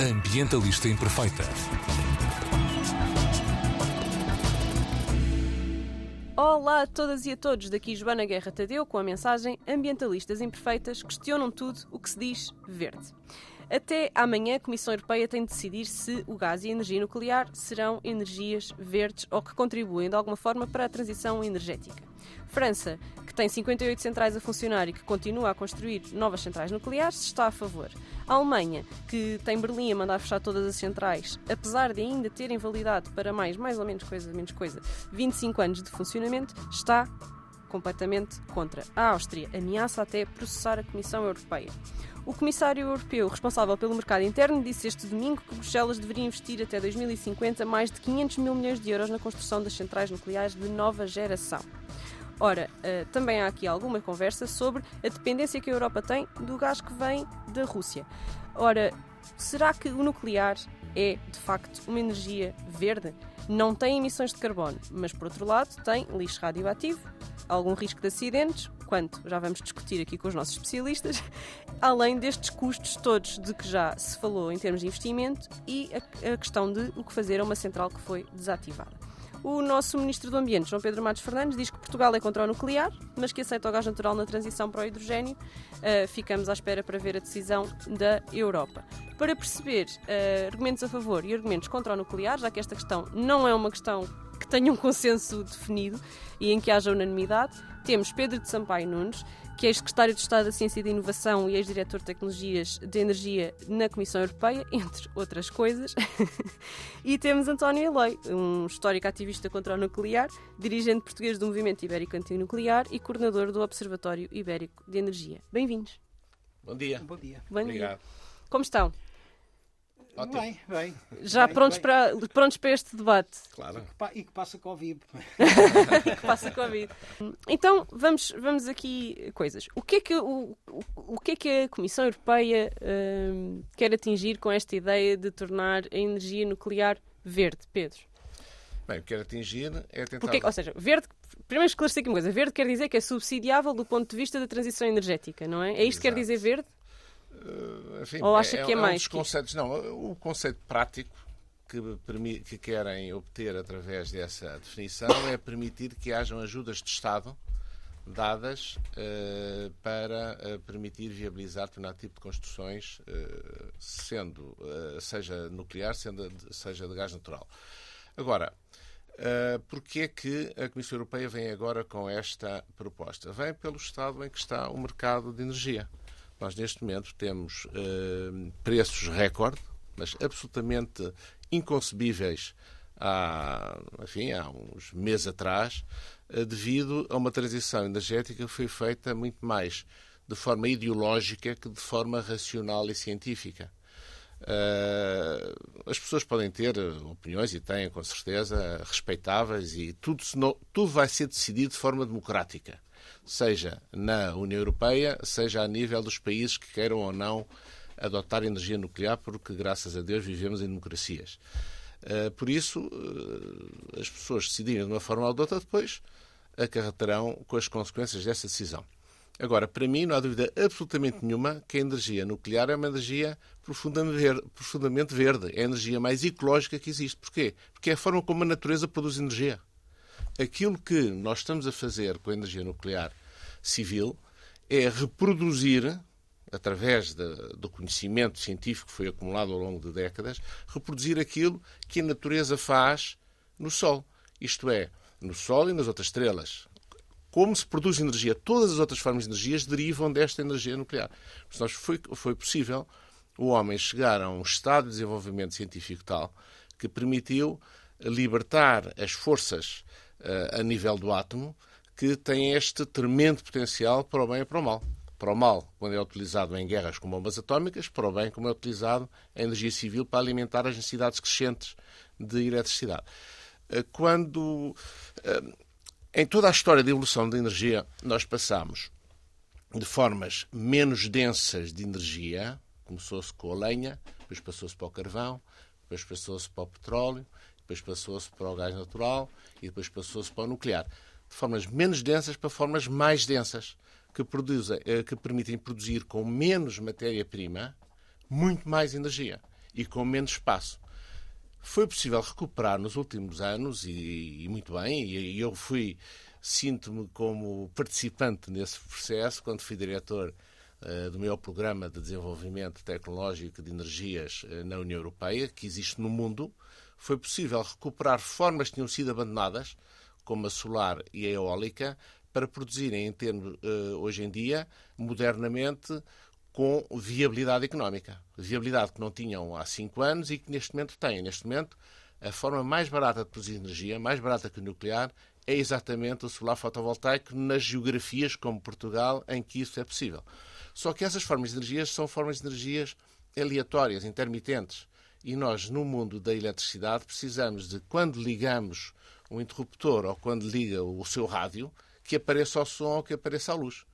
Ambientalista Imperfeita. Olá a todas e a todos, daqui Joana Guerra Tadeu com a mensagem Ambientalistas Imperfeitas questionam tudo o que se diz verde. Até amanhã, a Comissão Europeia tem de decidir se o gás e a energia nuclear serão energias verdes ou que contribuem de alguma forma para a transição energética. França, que tem 58 centrais a funcionar e que continua a construir novas centrais nucleares, está a favor. A Alemanha, que tem Berlim a mandar fechar todas as centrais, apesar de ainda terem validade para mais, mais ou menos coisa, menos coisa, 25 anos de funcionamento, está completamente contra. A Áustria ameaça até processar a Comissão Europeia. O Comissário Europeu responsável pelo mercado interno disse este domingo que Bruxelas deveria investir até 2050 mais de 500 mil milhões de euros na construção das centrais nucleares de nova geração. Ora, uh, também há aqui alguma conversa sobre a dependência que a Europa tem do gás que vem da Rússia. Ora, será que o nuclear é de facto uma energia verde? Não tem emissões de carbono, mas por outro lado tem lixo radioativo, algum risco de acidentes, quanto já vamos discutir aqui com os nossos especialistas, além destes custos todos de que já se falou em termos de investimento e a, a questão de o que fazer a uma central que foi desativada. O nosso Ministro do Ambiente, João Pedro Matos Fernandes, diz que Portugal é contra o nuclear, mas que aceita o gás natural na transição para o hidrogênio. Uh, ficamos à espera para ver a decisão da Europa. Para perceber uh, argumentos a favor e argumentos contra o nuclear, já que esta questão não é uma questão que tenha um consenso definido e em que haja unanimidade, temos Pedro de Sampaio Nunes, que é secretário de Estado da Ciência e da Inovação e ex-diretor de Tecnologias de Energia na Comissão Europeia, entre outras coisas. e temos António Eloy, um histórico ativista contra o nuclear, dirigente português do Movimento Ibérico Antinuclear e coordenador do Observatório Ibérico de Energia. Bem-vindos. Bom dia. Bom dia. Bom Obrigado. dia. Como estão? Ótimo. Bem, bem. Já Bem, prontos, bem. Para, prontos para este debate? Claro. E que passa Covid. que passa Covid. Então, vamos, vamos aqui coisas. O que é que, o, o, o que, é que a Comissão Europeia hum, quer atingir com esta ideia de tornar a energia nuclear verde, Pedro? Bem, o que quero atingir é tentar. Porque, ou seja, verde, primeiro esclarecer aqui uma coisa, verde quer dizer que é subsidiável do ponto de vista da transição energética, não é? É isto que quer Exato. dizer verde? Uh, enfim, Ou acha que é um mais dos que conceitos. Não, o conceito prático que, que querem obter através dessa definição é permitir que hajam ajudas de Estado dadas uh, para uh, permitir viabilizar determinado tipo de construções, uh, sendo, seja nuclear, sendo seja de gás natural. Agora, Uh, Porquê é que a Comissão Europeia vem agora com esta proposta? Vem pelo estado em que está o mercado de energia. Nós, neste momento, temos uh, preços recorde, mas absolutamente inconcebíveis há, enfim, há uns meses atrás, uh, devido a uma transição energética que foi feita muito mais de forma ideológica que de forma racional e científica. Uh, as pessoas podem ter opiniões e têm, com certeza, respeitáveis e tudo, não- tudo vai ser decidido de forma democrática, seja na União Europeia, seja a nível dos países que queiram ou não adotar energia nuclear, porque, graças a Deus, vivemos em democracias. Uh, por isso, uh, as pessoas decidirem de uma forma ou de outra, depois acarretarão com as consequências dessa decisão. Agora, para mim, não há dúvida absolutamente nenhuma que a energia nuclear é uma energia profundamente verde. É a energia mais ecológica que existe. Porquê? Porque é a forma como a natureza produz energia. Aquilo que nós estamos a fazer com a energia nuclear civil é reproduzir, através de- do conhecimento científico que foi acumulado ao longo de décadas, reproduzir aquilo que a natureza faz no Sol. Isto é, no Sol e nas outras estrelas como se produz energia, todas as outras formas de energias derivam desta energia nuclear. Portanto, foi, foi possível o homem chegar a um estado de desenvolvimento científico tal que permitiu libertar as forças eh, a nível do átomo que têm este tremendo potencial para o bem e para o mal. Para o mal, quando é utilizado em guerras com bombas atómicas, para o bem, como é utilizado em energia civil para alimentar as necessidades crescentes de eletricidade. Eh, Quando eh, em toda a história de evolução da energia, nós passamos de formas menos densas de energia, começou-se com a lenha, depois passou-se para o carvão, depois passou-se para o petróleo, depois passou-se para o gás natural e depois passou-se para o nuclear. De formas menos densas para formas mais densas, que, produzem, eh, que permitem produzir com menos matéria-prima muito mais energia. e com menos espaço. Foi possível recuperar nos últimos anos, e, e muito bem, e, e eu fui, sinto-me como participante nesse processo, quando fui diretor uh, do meu programa de desenvolvimento tecnológico de energias uh, na União Europeia, que existe no mundo, foi possível recuperar formas que tinham sido abandonadas, como a solar e a eólica, para produzirem, em termos, uh, hoje em dia, modernamente, com viabilidade económica. Viabilidade que não tinham há cinco anos e que neste momento têm. Neste momento, a forma mais barata de produzir energia, mais barata que o nuclear, é exatamente o solar fotovoltaico nas geografias como Portugal, em que isso é possível. Só que essas formas de energia são formas de energias aleatórias, intermitentes. E nós, no mundo da eletricidade, precisamos de, quando ligamos um interruptor ou quando liga o seu rádio, que apareça o som ou que apareça a luz.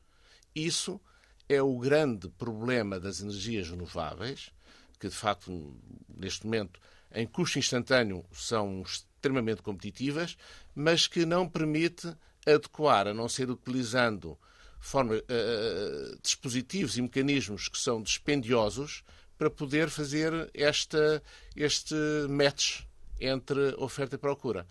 Isso é o grande problema das energias renováveis, que de facto, neste momento, em custo instantâneo, são extremamente competitivas, mas que não permite adequar, a não ser utilizando forma, uh, dispositivos e mecanismos que são dispendiosos para poder fazer esta, este match entre oferta e procura.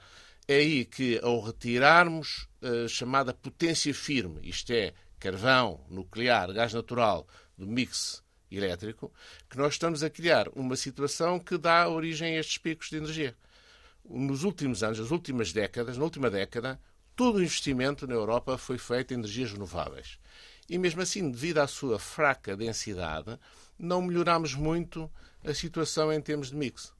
É aí que, ao retirarmos a chamada potência firme, isto é, carvão, nuclear, gás natural, do mix elétrico, que nós estamos a criar uma situação que dá origem a estes picos de energia. Nos últimos anos, nas últimas décadas, na última década, todo o investimento na Europa foi feito em energias renováveis. E mesmo assim, devido à sua fraca densidade, não melhoramos muito a situação em termos de mix.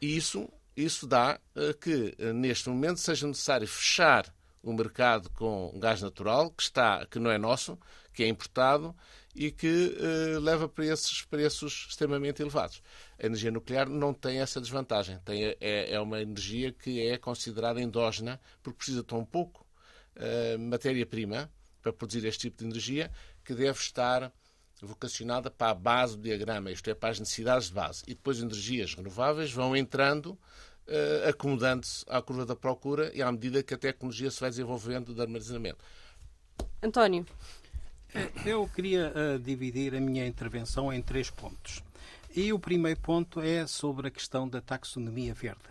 E isso, isso dá uh, que, uh, neste momento, seja necessário fechar o mercado com gás natural, que, está, que não é nosso, que é importado e que uh, leva para esses preços extremamente elevados. A energia nuclear não tem essa desvantagem. Tem, é, é uma energia que é considerada endógena, porque precisa tão pouco uh, matéria-prima para produzir este tipo de energia, que deve estar vocacionada para a base do diagrama, isto é, para as necessidades de base. E depois energias renováveis vão entrando, uh, acomodando-se à curva da procura e à medida que a tecnologia se vai desenvolvendo de armazenamento. António. É, eu queria uh, dividir a minha intervenção em três pontos. E o primeiro ponto é sobre a questão da taxonomia verde.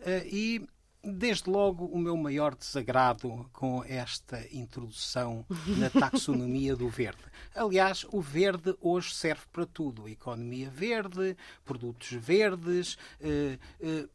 Uh, e Desde logo, o meu maior desagrado com esta introdução na taxonomia do verde. Aliás, o verde hoje serve para tudo: economia verde, produtos verdes, eh, eh,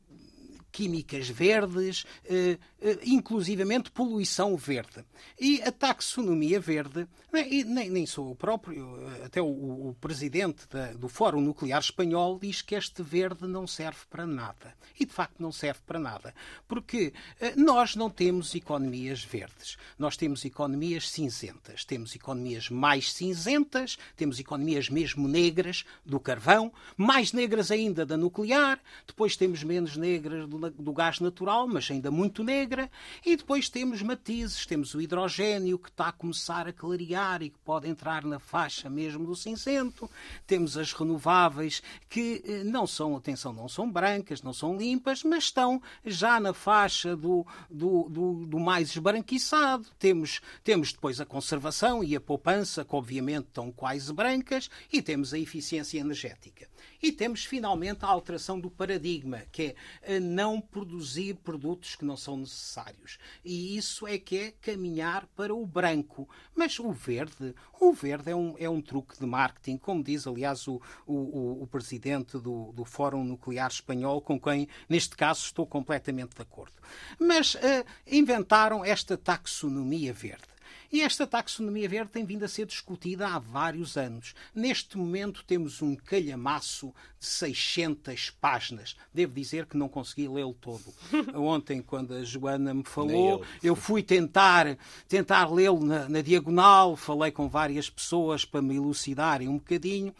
químicas verdes, eh, eh, inclusivamente poluição verde. E a taxonomia verde, nem, nem sou o próprio, eh, até o, presidente do Fórum Nuclear Espanhol diz que este verde não serve para nada. E de facto não serve para nada. Porque nós não temos economias verdes. Nós temos economias cinzentas. Temos economias mais cinzentas, temos economias mesmo negras do carvão, mais negras ainda da nuclear, depois temos menos negras do do gás natural, mas ainda muito negra, e depois temos matizes, temos o hidrogênio que está a começar a clarear e que pode entrar na faixa mesmo do cinzento, temos as renováveis que eh, não são, atenção, não são brancas, não são limpas, mas estão já na faixa do, do, do, do mais esbranquiçado, temos, temos depois a conservação e a poupança, que obviamente estão quase brancas, e temos a eficiência energética. E temos finalmente a alteração do paradigma, que é não produzir produtos que não são necessários. E isso é que é caminhar para o branco. Mas o verde, o verde é um, é um truque de marketing, como diz, aliás, o, o, o presidente do, do Fórum Nuclear Espanhol, com quem, neste caso, estou completamente de acordo. Mas uh, inventaram esta taxonomia verde. E esta taxonomia verde tem vindo a ser discutida há vários anos. Neste momento temos um calhamaço de 600 páginas. Devo dizer que não consegui lê-lo todo. Ontem, quando a Joana me falou, eu fui tentar, tentar lê-lo na, na diagonal, falei com várias pessoas para me elucidarem um bocadinho.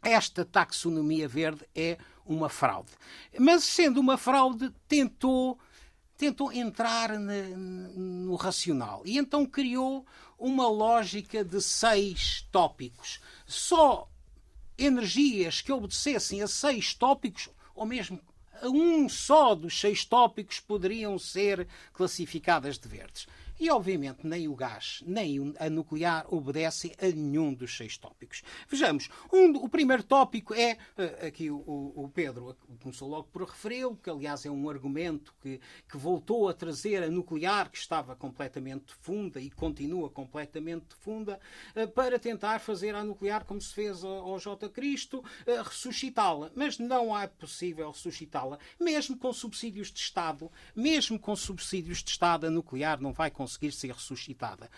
Esta taxonomia verde é uma fraude. Mas, sendo uma fraude, tentou tentou entrar no racional e então criou uma lógica de seis tópicos. Só energias que obedecessem a seis tópicos, ou mesmo a um só dos seis tópicos, poderiam ser classificadas de verdes. E, obviamente, nem o gás, nem a nuclear obedecem a nenhum dos seis tópicos. Vejamos, um, o primeiro tópico é, eh, aqui o, o Pedro começou logo por referi-lo, que aliás é um argumento que, que voltou a trazer a nuclear, que estava completamente funda e continua completamente funda, eh, para tentar fazer a nuclear como se fez ao J. Cristo, eh, ressuscitá-la. Mas não é possível ressuscitá-la, mesmo com subsídios de Estado, mesmo com subsídios de Estado, a nuclear não vai conseguir ser ressuscitada.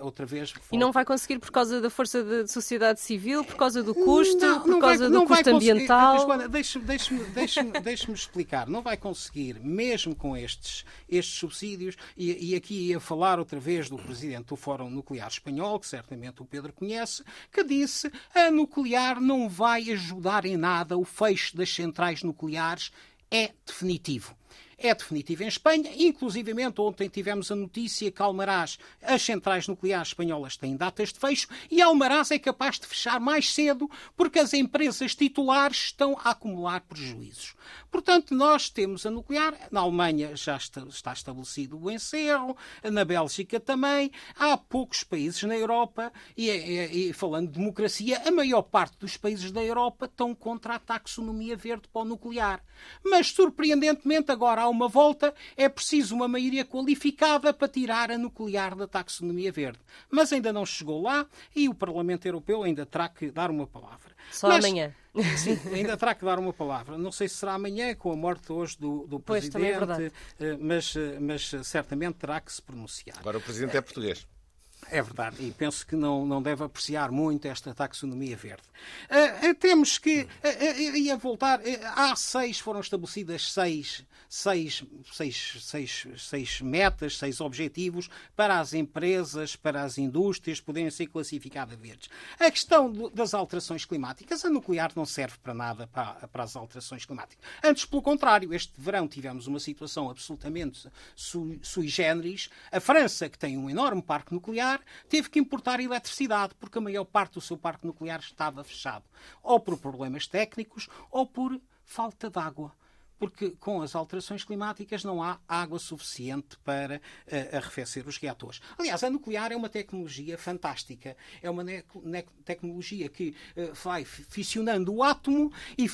Outra vez. E não vai conseguir por causa da força da sociedade civil, por causa do custo, não, por causa vai, do custo ambiental? Deixe-me deixe deixe deixe explicar. Não vai conseguir, mesmo com estes, estes subsídios, e, e aqui ia falar outra vez do presidente do Fórum Nuclear Espanhol, que certamente o Pedro conhece, que disse a nuclear não vai ajudar em nada, o fecho das centrais nucleares é definitivo é definitivo em Espanha. Inclusivamente, ontem tivemos a notícia que Almaraz, as centrais nucleares espanholas têm datas de fecho e Almaraz é capaz de fechar mais cedo porque as empresas titulares estão a acumular prejuízos. Portanto, nós temos a nuclear. Na Alemanha já está estabelecido o encerro, na Bélgica também. Há poucos países na Europa e, e, e falando de democracia, a maior parte dos países da Europa estão contra a taxonomia verde para o nuclear. Mas, surpreendentemente, agora há uma volta, é preciso uma maioria qualificada para tirar a nuclear da taxonomia verde. Mas ainda não chegou lá e o Parlamento Europeu ainda terá que dar uma palavra. Só Mas, amanhã. Sim, ainda terá que dar uma palavra. Não sei se será amanhã, com a morte hoje do, do pois, é Presidente, é mas, mas certamente terá que se pronunciar. Agora o Presidente é português. É verdade, e penso que não, não deve apreciar muito esta taxonomia verde. Uh, uh, temos que, uh, ia voltar, há seis, foram estabelecidas seis, seis, seis, seis, seis metas, seis objetivos para as empresas, para as indústrias poderem ser classificadas verdes. A questão do, das alterações climáticas, a nuclear não serve para nada para, para, as alterações climáticas. Antes, pelo contrário, este verão tivemos uma situação absolutamente sui, sui generis. A França, que tem um enorme parque nuclear, nuclear, teve que importar eletricidade, porque a maior parte do seu parque nuclear estava fechado, ou por problemas técnicos ou por falta de água porque com as alterações climáticas não há água suficiente para uh, arrefecer os reatores. Aliás, a nuclear é uma tecnologia fantástica. É uma tecnologia que uh, vai fissionando o átomo e,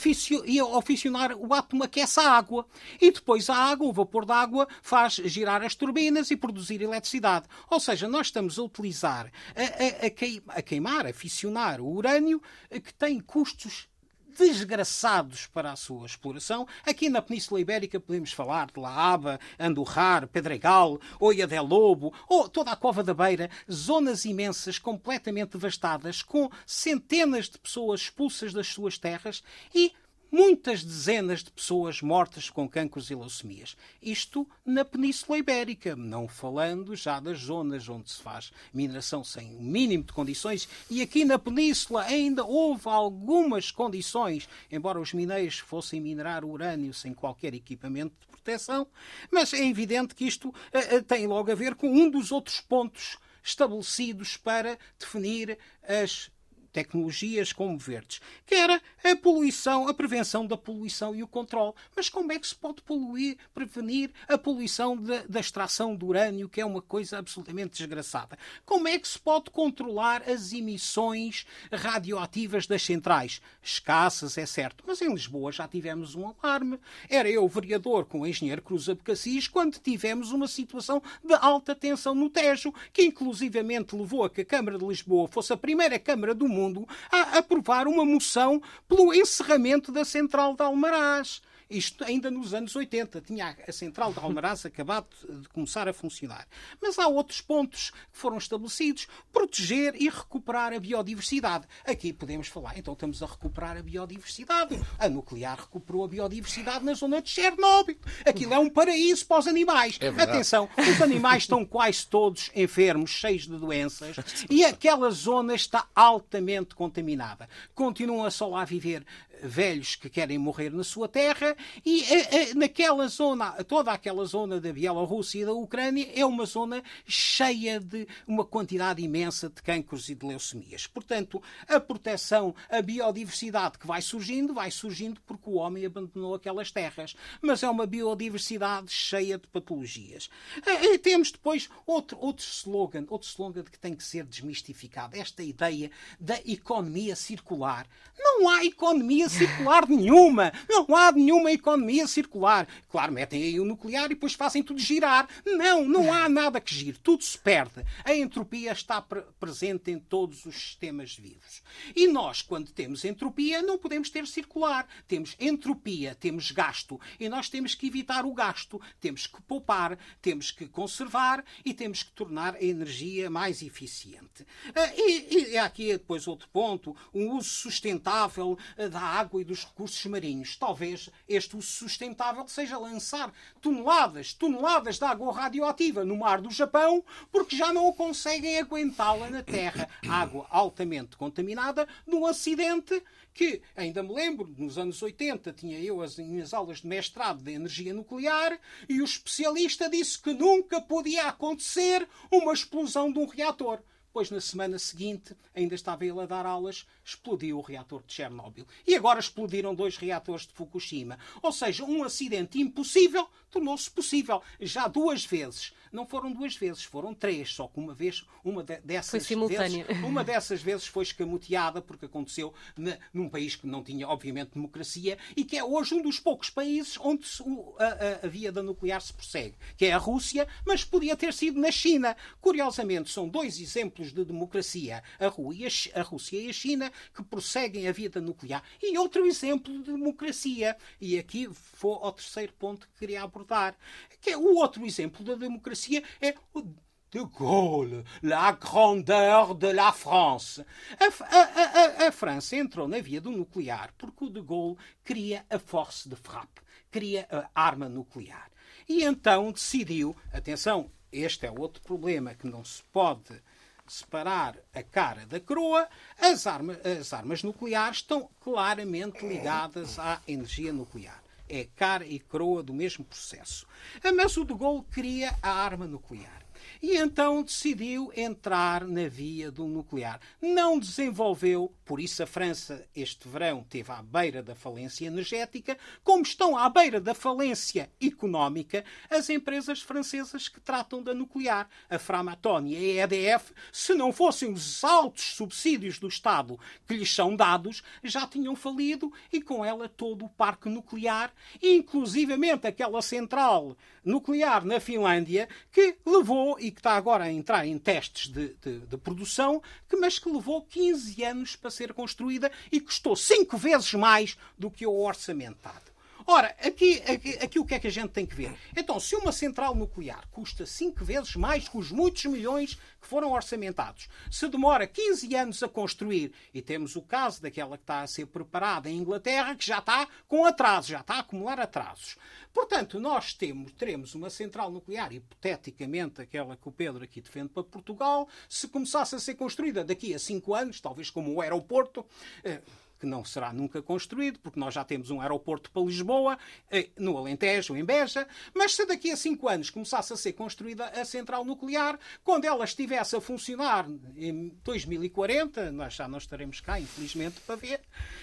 e ao fissionar o átomo aquece a água. E depois a água, o vapor da água, faz girar as turbinas e produzir eletricidade. Ou seja, nós estamos a utilizar, a, a, a queimar, a fissionar o urânio eh, que tem custos desgraçados para a sua exploração. Aqui na Península Ibérica podemos falar de La Aba, Andorrar, Pedregal, Oia del Lobo, ou toda a Cova da Beira, zonas imensas, completamente devastadas, com centenas de pessoas expulsas das suas terras e muitas dezenas de pessoas mortas com cancros e leucemias. Isto na Península Ibérica, não falando já das zonas onde se faz mineração sem o mínimo de condições. E aqui na Península ainda houve algumas condições, embora os mineiros fossem minerar urânio sem qualquer equipamento de proteção, mas é evidente que isto uh, tem logo a ver com um dos outros pontos estabelecidos para definir as tecnologias como verdes, que era a poluição, a prevenção da poluição e o controle. Mas como é que se pode poluir, prevenir a poluição da, da extração de urânio, que é uma coisa absolutamente desgraçada? Como é que se pode controlar as emissões radioativas das centrais? Escassas, é certo, mas em Lisboa já tivemos um alarme. Era eu, vereador, com o engenheiro Cruz Abcacis, quando tivemos uma situação de alta tensão no Tejo, que inclusivamente levou a que a Câmara de Lisboa fosse a primeira Câmara do mundo a aprovar uma moção pelo encerramento da central de Almaraz. Isto ainda nos anos 80. Tinha a central de Almaraz acabado de começar a funcionar. Mas há outros pontos que foram estabelecidos. Proteger e recuperar a biodiversidade. Aqui podemos falar, então estamos a recuperar a biodiversidade. A nuclear recuperou a biodiversidade na zona de Chernobyl. Aquilo é um paraíso para os animais. É Atenção, os animais estão quase todos enfermos, cheios de doenças, e aquela zona está altamente contaminada. Continuam a só lá viver velhos que querem morrer na sua terra e uh, uh, naquela zona, toda aquela zona da Bielorrússia e da Ucrânia é uma zona cheia de uma quantidade imensa de cancros e de leucemias. Portanto, a proteção, a biodiversidade que vai surgindo, vai surgindo porque o homem abandonou aquelas terras. Mas é uma biodiversidade cheia de patologias. E temos depois outro, outro slogan, outro slogan que tem que ser desmistificado. Esta ideia da economia circular. Não há economia circular nenhuma. Não há nenhuma economia circular. Claro, metem aí o nuclear e depois fazem tudo girar. Não, não há nada que gire. Tudo se perde. A entropia está pre presente em todos os sistemas vivos. E nós, quando temos entropia, não podemos ter circular. Temos entropia, temos gasto. E nós temos que evitar o gasto. Temos que poupar, temos que conservar e temos que tornar a energia mais eficiente. Ah, e, e aqui depois outro ponto, um uso sustentável ah, da água e dos recursos marinhos. Talvez este uso sustentável seja lançar toneladas, toneladas de água radioativa no mar do Japão, porque já não conseguem aguentá-la na Terra. Água altamente contaminada num acidente que, ainda me lembro, nos anos 80 tinha eu as minhas aulas de mestrado de energia nuclear e o especialista disse que nunca podia acontecer uma explosão de um reator. Pois na semana seguinte, ainda estava ele a dar aulas, explodiu o reator de Chernobyl. E agora explodiram dois reatores de Fukushima. Ou seja, um acidente impossível tornou-se possível. Já duas vezes não foram duas vezes, foram três, só que uma vez, uma de, dessas foi simultânea. vezes, uma dessas vezes foi escamoteada porque aconteceu na, num país que não tinha, obviamente, democracia e que é hoje um dos poucos países onde se, a, a, a via da nuclear se prossegue, que é a Rússia, mas podia ter sido na China. Curiosamente, são dois exemplos de democracia, a, a Rússia e a China, que prosseguem a via da nuclear. E outro exemplo de democracia, e aqui vou ao terceiro ponto que queria abordar, que é o outro exemplo da democracia é o de Gaulle, la grandeur de la France. A, a, a, a, França entrou na via do nuclear porque o de Gaulle queria a force de frappe, queria a arma nuclear. E então decidiu, atenção, este é outro problema que não se pode separar a cara da coroa, as, arma, as armas nucleares estão claramente ligadas à energia nuclear é cara e coroa do mesmo processo. Mas o de Gaulle queria a arma nuclear e então decidiu entrar na via do nuclear. Não desenvolveu, por isso a França este verão teve à beira da falência energética, como estão à beira da falência económica as empresas francesas que tratam da nuclear. A Framatome e a EDF, se não fossem os altos subsídios do Estado que lhes são dados, já tinham falido e com ela todo o parque nuclear, inclusivamente aquela central nuclear na Finlândia, que levou e que está agora a entrar em testes de, de, de, produção, que, mas que levou 15 anos para ser construída e custou 5 vezes mais do que o orçamentado. Ora, aqui, aqui, aqui, o que é que a gente tem que ver? Então, se uma central nuclear custa 5 vezes mais que os muitos milhões que foram orçamentados, se demora 15 anos a construir, e temos o caso daquela que está a ser preparada em Inglaterra, que já está com atrasos, já está a acumular atrasos. Portanto, nós temos, teremos uma central nuclear, hipoteticamente aquela que o Pedro aqui defende para Portugal, se começasse a ser construída daqui a 5 anos, talvez como o aeroporto. Eh, que não será nunca construído, porque nós já temos um aeroporto para Lisboa, eh, no Alentejo, em Beja, mas se daqui a cinco anos começasse a ser construída a central nuclear, quando ela estivesse a funcionar em 2040, nós já não estaremos cá, infelizmente, para ver,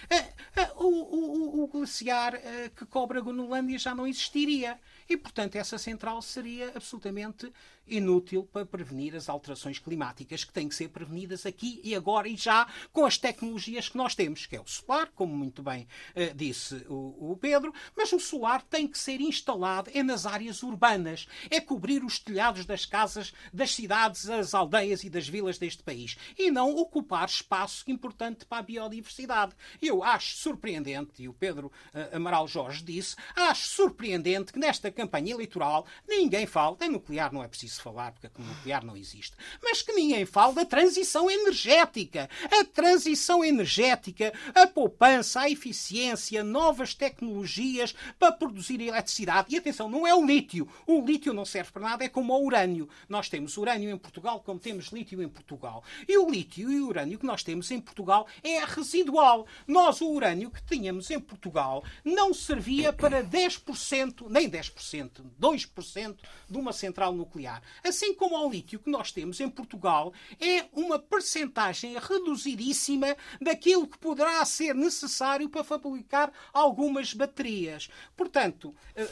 eh, eh, o, o, o glaciar que cobre a Gonolândia já não existiria. E, portanto, essa central seria absolutamente inútil para prevenir as alterações climáticas que têm que ser prevenidas aqui e agora e já com as tecnologias que nós temos, que é o solar, como muito bem uh, disse o, o, Pedro, mas o solar tem que ser instalado é nas áreas urbanas, é cobrir os telhados das casas, das cidades, das aldeias e das vilas deste país e não ocupar espaço importante para a biodiversidade. Eu acho surpreendente, e o Pedro uh, Amaral Jorge disse, acho surpreendente que nesta campanha eleitoral ninguém fale, em nuclear não é preciso preciso falar porque a nuclear não existe. Mas que ninguém fale da transição energética. A transição energética, a poupança, a eficiência, novas tecnologias para produzir eletricidade. E atenção, não é o lítio. O lítio não serve para nada, é como o urânio. Nós temos urânio em Portugal como temos lítio em Portugal. E o lítio e o urânio que nós temos em Portugal é residual. Nós, o urânio que tínhamos em Portugal não servia para 10%, nem 10%, 2% de uma central nuclear. Assim como o lítio que nós temos em Portugal é uma percentagem reduzidíssima daquilo que poderá ser necessário para fabricar algumas baterias. Portanto, eh,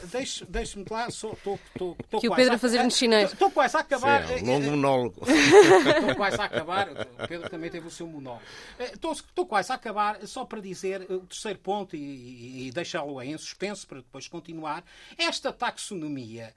deixe-me lá, estou que o Pedro a fazer-nos chinês. Estou quase a acabar. Sim, é um longo monólogo. Estou quase a acabar. O Pedro também teve o seu monólogo. Estou, estou quase a acabar, só para dizer o terceiro ponto e, e, e deixá-lo em suspenso para depois continuar. Esta taxonomia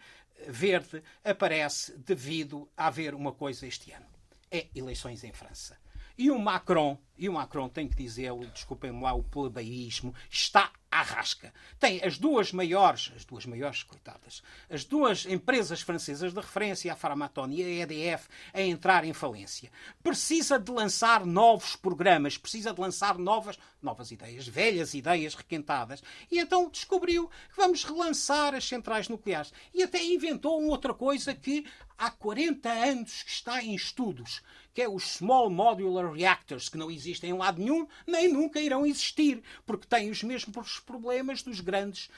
verde aparece devido a haver uma coisa este ano. É eleições em França. E o Macron, e o Macron tem que dizê-lo, desculpem-me lá o plebeísmo, está à rasca. Tem as duas maiores, as duas maiores, coitadas, as duas empresas francesas de referência, a Framatome e a EDF, a entrar em falência. Precisa de lançar novos programas, precisa de lançar novas, novas ideias, velhas ideias requentadas. E então descobriu que vamos relançar as centrais nucleares. E até inventou uma outra coisa que há 40 anos que está em estudos, que é os Small Modular Reactors, que não existem em lado nenhum, nem nunca irão existir, porque têm os mesmos problemas dos grandes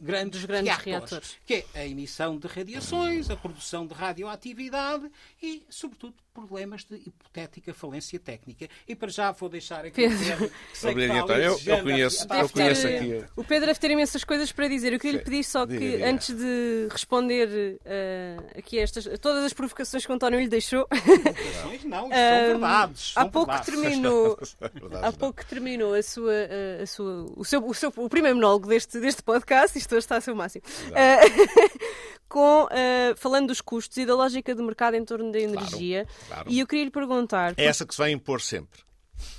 grandes, grandes reatores, reatores, que é a emissão de radiações, a produção de radioatividade e, sobretudo, problemas de hipotética falência técnica. E para já vou deixar aqui Pedro. Obrigado, eu, eu conheço, eu conheço aqui. O Pedro deve ter imensas coisas para dizer. Eu queria lhe pedir só que, diga, diga. antes de responder uh, aqui a estas, todas as provocações que o António lhe deixou. Provocações não, são verdades. São há pouco verdades. terminou, há pouco terminou a sua, eh, a sua, o, seu, o, seu, o primeiro monólogo deste, deste podcast. Isto hoje está a ser o máximo. Uh, com, uh, falando dos custos e da lógica de mercado em torno da energia. Claro, claro. E eu queria lhe perguntar. É essa que se vai impor sempre.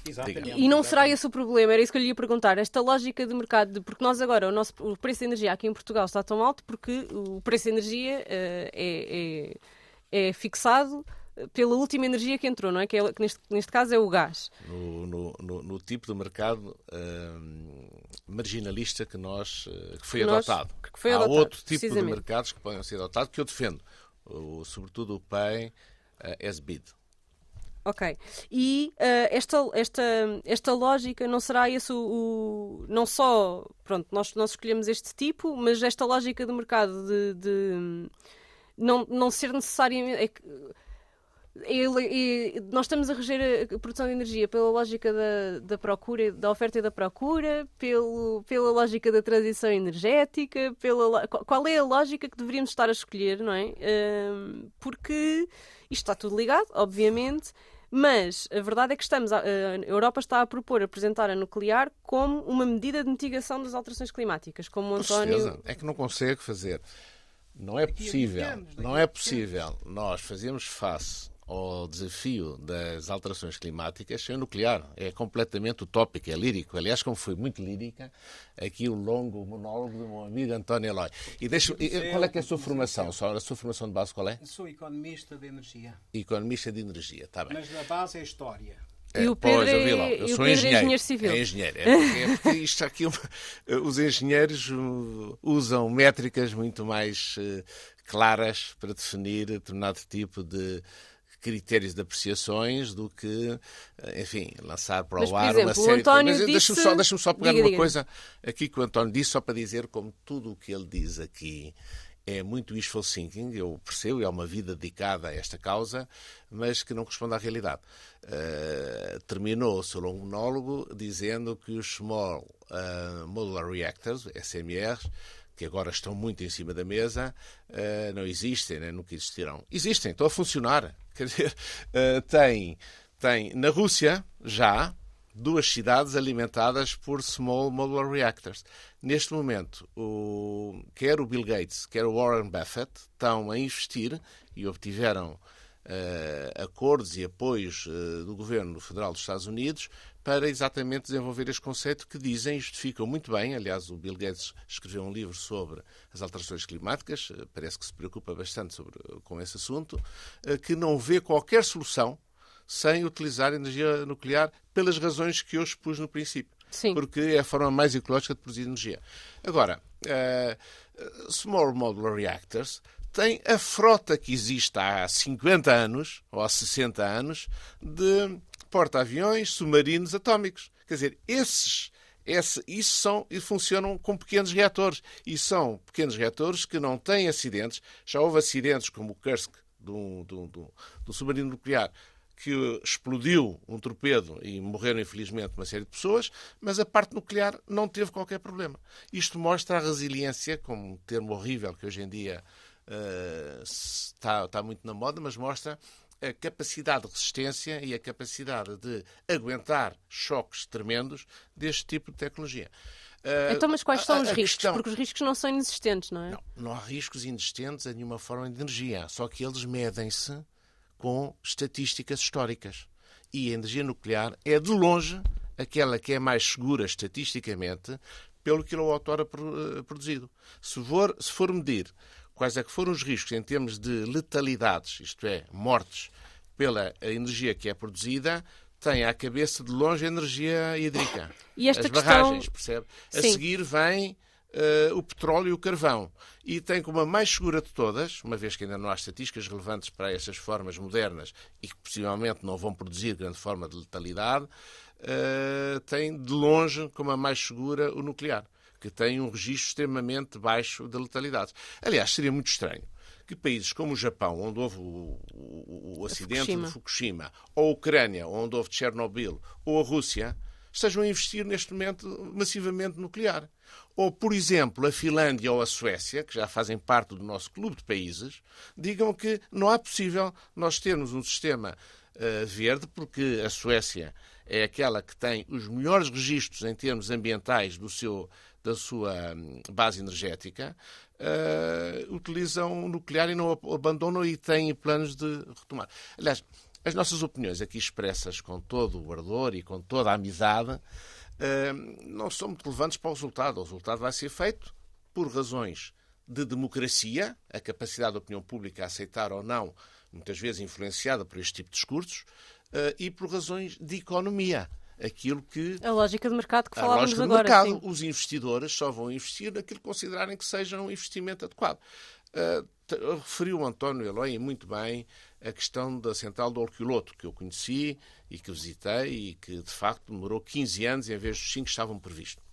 Exatamente. E não será esse o problema, era isso que eu lhe ia perguntar. Esta lógica de mercado, de, porque nós agora, o, nosso, o preço da energia aqui em Portugal está tão alto porque o preço da energia uh, é, é, é, fixado pela última energia que entrou, não é? Que, é, que neste, neste caso é o gás. No, no, no, no tipo de mercado uh, marginalista que nós uh, que foi que adotado. Nós, que foi Há adotado, outro tipo de mercados que podem ser adotados que eu defendo, o, sobretudo o PEI uh, as bid. Ok. E uh, esta, esta, esta lógica não será esse o, o, Não só. Pronto, nós, nós escolhemos este tipo, mas esta lógica do mercado de. de não, não ser necessariamente. É e, e nós estamos a reger a produção de energia pela lógica da, da procura, da oferta e da procura, pelo, pela lógica da transição energética, pela, qual é a lógica que deveríamos estar a escolher, não é? Um, porque isto está tudo ligado, obviamente, mas a verdade é que estamos a, a, Europa está a propor apresentar a nuclear como uma medida de mitigação das alterações climáticas, como o António... Certeza. É que não consegue fazer. Não é possível, não é possível nós fazermos face ao desafio das alterações climáticas sem o nuclear. É completamente utópico, é lírico. Aliás, como foi muito lírica, aqui o longo monólogo do meu amigo António Eloy. E deixa, qual é que é a sua formação? Só a sua formação de base qual é? Sou economista de energia. Economista de energia, está bem. Mas a base é história. É, e o Pedro, pois, eu, é, eu sou é engenheiro, é engenheiro civil. É engenheiro. É porque, é porque isto aqui, os engenheiros uh, usam métricas muito mais uh, claras para definir determinado tipo de critérios de apreciações do que, eh, enfim, lançar para Mas, o ar exemplo, uma série de coisas. Disse... Deixa-me só, deixa só pegar diga, uma diga. coisa aqui que o António disse, só para dizer como tudo o que ele diz aqui é muito wishful thinking, eu percebo, é uma vida dedicada a esta causa, mas que não corresponde à realidade. Uh, terminou o seu longo monólogo dizendo que os Small uh, Modular Reactors, SMRs, que agora estão muito em cima da mesa, uh, não existem, né? nunca existirão. Existem, estão a funcionar. Quer dizer, uh, tem, tem na Rússia já duas cidades alimentadas por Small Modular Reactors. Neste momento, o, quer o Bill Gates, quer o Warren Buffett estão a investir e obtiveram uh, acordos e apoios uh, do governo federal dos Estados Unidos para exatamente desenvolver este conceito que dizem e justificam muito bem. Aliás, o Bill Gates escreveu um livro sobre as alterações climáticas, eh, parece que se preocupa bastante sobre, com esse assunto, que não vê qualquer solução sem utilizar energia nuclear pelas razões que eu expus no princípio. Sim. Porque é a forma mais ecológica de produzir energia. Agora, uh, Small Modular Reactors tem a frota que existe há 50 anos, ou há 60 anos, de porta-aviões, submarinos atómicos. Quer dizer, esses esse, isso são e funcionam com pequenos reatores. E são pequenos reatores que não têm acidentes. Já houve acidentes como o Kursk, de um, de um submarino nuclear, que explodiu um torpedo e morreram, infelizmente, uma série de pessoas, mas a parte nuclear não teve qualquer problema. Isto mostra a resiliência, como um termo horrível que hoje em dia uh, está, está muito na moda, mas mostra a capacidade de resistência e a capacidade de aguentar choques tremendos deste tipo de tecnologia. Uh, então, mas quais são os riscos? Questão... Porque os riscos não são inexistentes, não é? Não, não há riscos inexistentes a nenhuma forma de energia, só que eles medem-se com estatísticas históricas. E a energia nuclear é, de longe, aquela que é mais segura estatisticamente pelo quilowatt-hora eh, produzido. Se for, se for medir quais é que foram os riscos em termos de letalidades, isto é, mortes, pela energia que é produzida, tem à cabeça de longe a energia hídrica. E esta As questão... barragens, percebe? A Sim. seguir vem uh, o petróleo e o carvão. E tem como a mais segura de todas, uma vez que ainda não há estatísticas relevantes para essas formas modernas e que possivelmente não vão produzir grande forma de letalidade, uh, tem de longe como a mais segura o nuclear, que tem um registro extremamente baixo de letalidade. Aliás, seria muito estranho que países como o Japão, onde houve o, o, o acidente Fukushima. de Fukushima, ou a Ucrânia, onde houve Chernobyl, ou a Rússia, estejam a investir neste momento massivamente nuclear. Ou, por exemplo, a Finlândia ou a Suécia, que já fazem parte do nosso clube de países, digam que não é possível nós termos um sistema uh, verde, porque a Suécia é aquela que tem os melhores registros em termos ambientais do seu, da sua hum, base energética, uh, utilizam o nuclear e não abandonam e têm planos de retomar. Aliás, as nossas opiniões aqui expressas com todo o ardor e com toda a amizade não são muito relevantes para o resultado. O resultado vai ser feito por razões de democracia, a capacidade da opinião pública a aceitar ou não, muitas vezes influenciada por este tipo de discursos, ah, e por razões de economia. Aquilo que. A lógica de mercado que a falávamos lógica agora. do mercado. sim. Os investidores só vão investir naquilo que considerarem que seja um investimento adequado. Uh, referiu o António Eloy muito bem a questão da central do Olquiloto, que eu conheci e que visitei e que, de facto, demorou 15 anos em vez dos 5 que estavam previstos.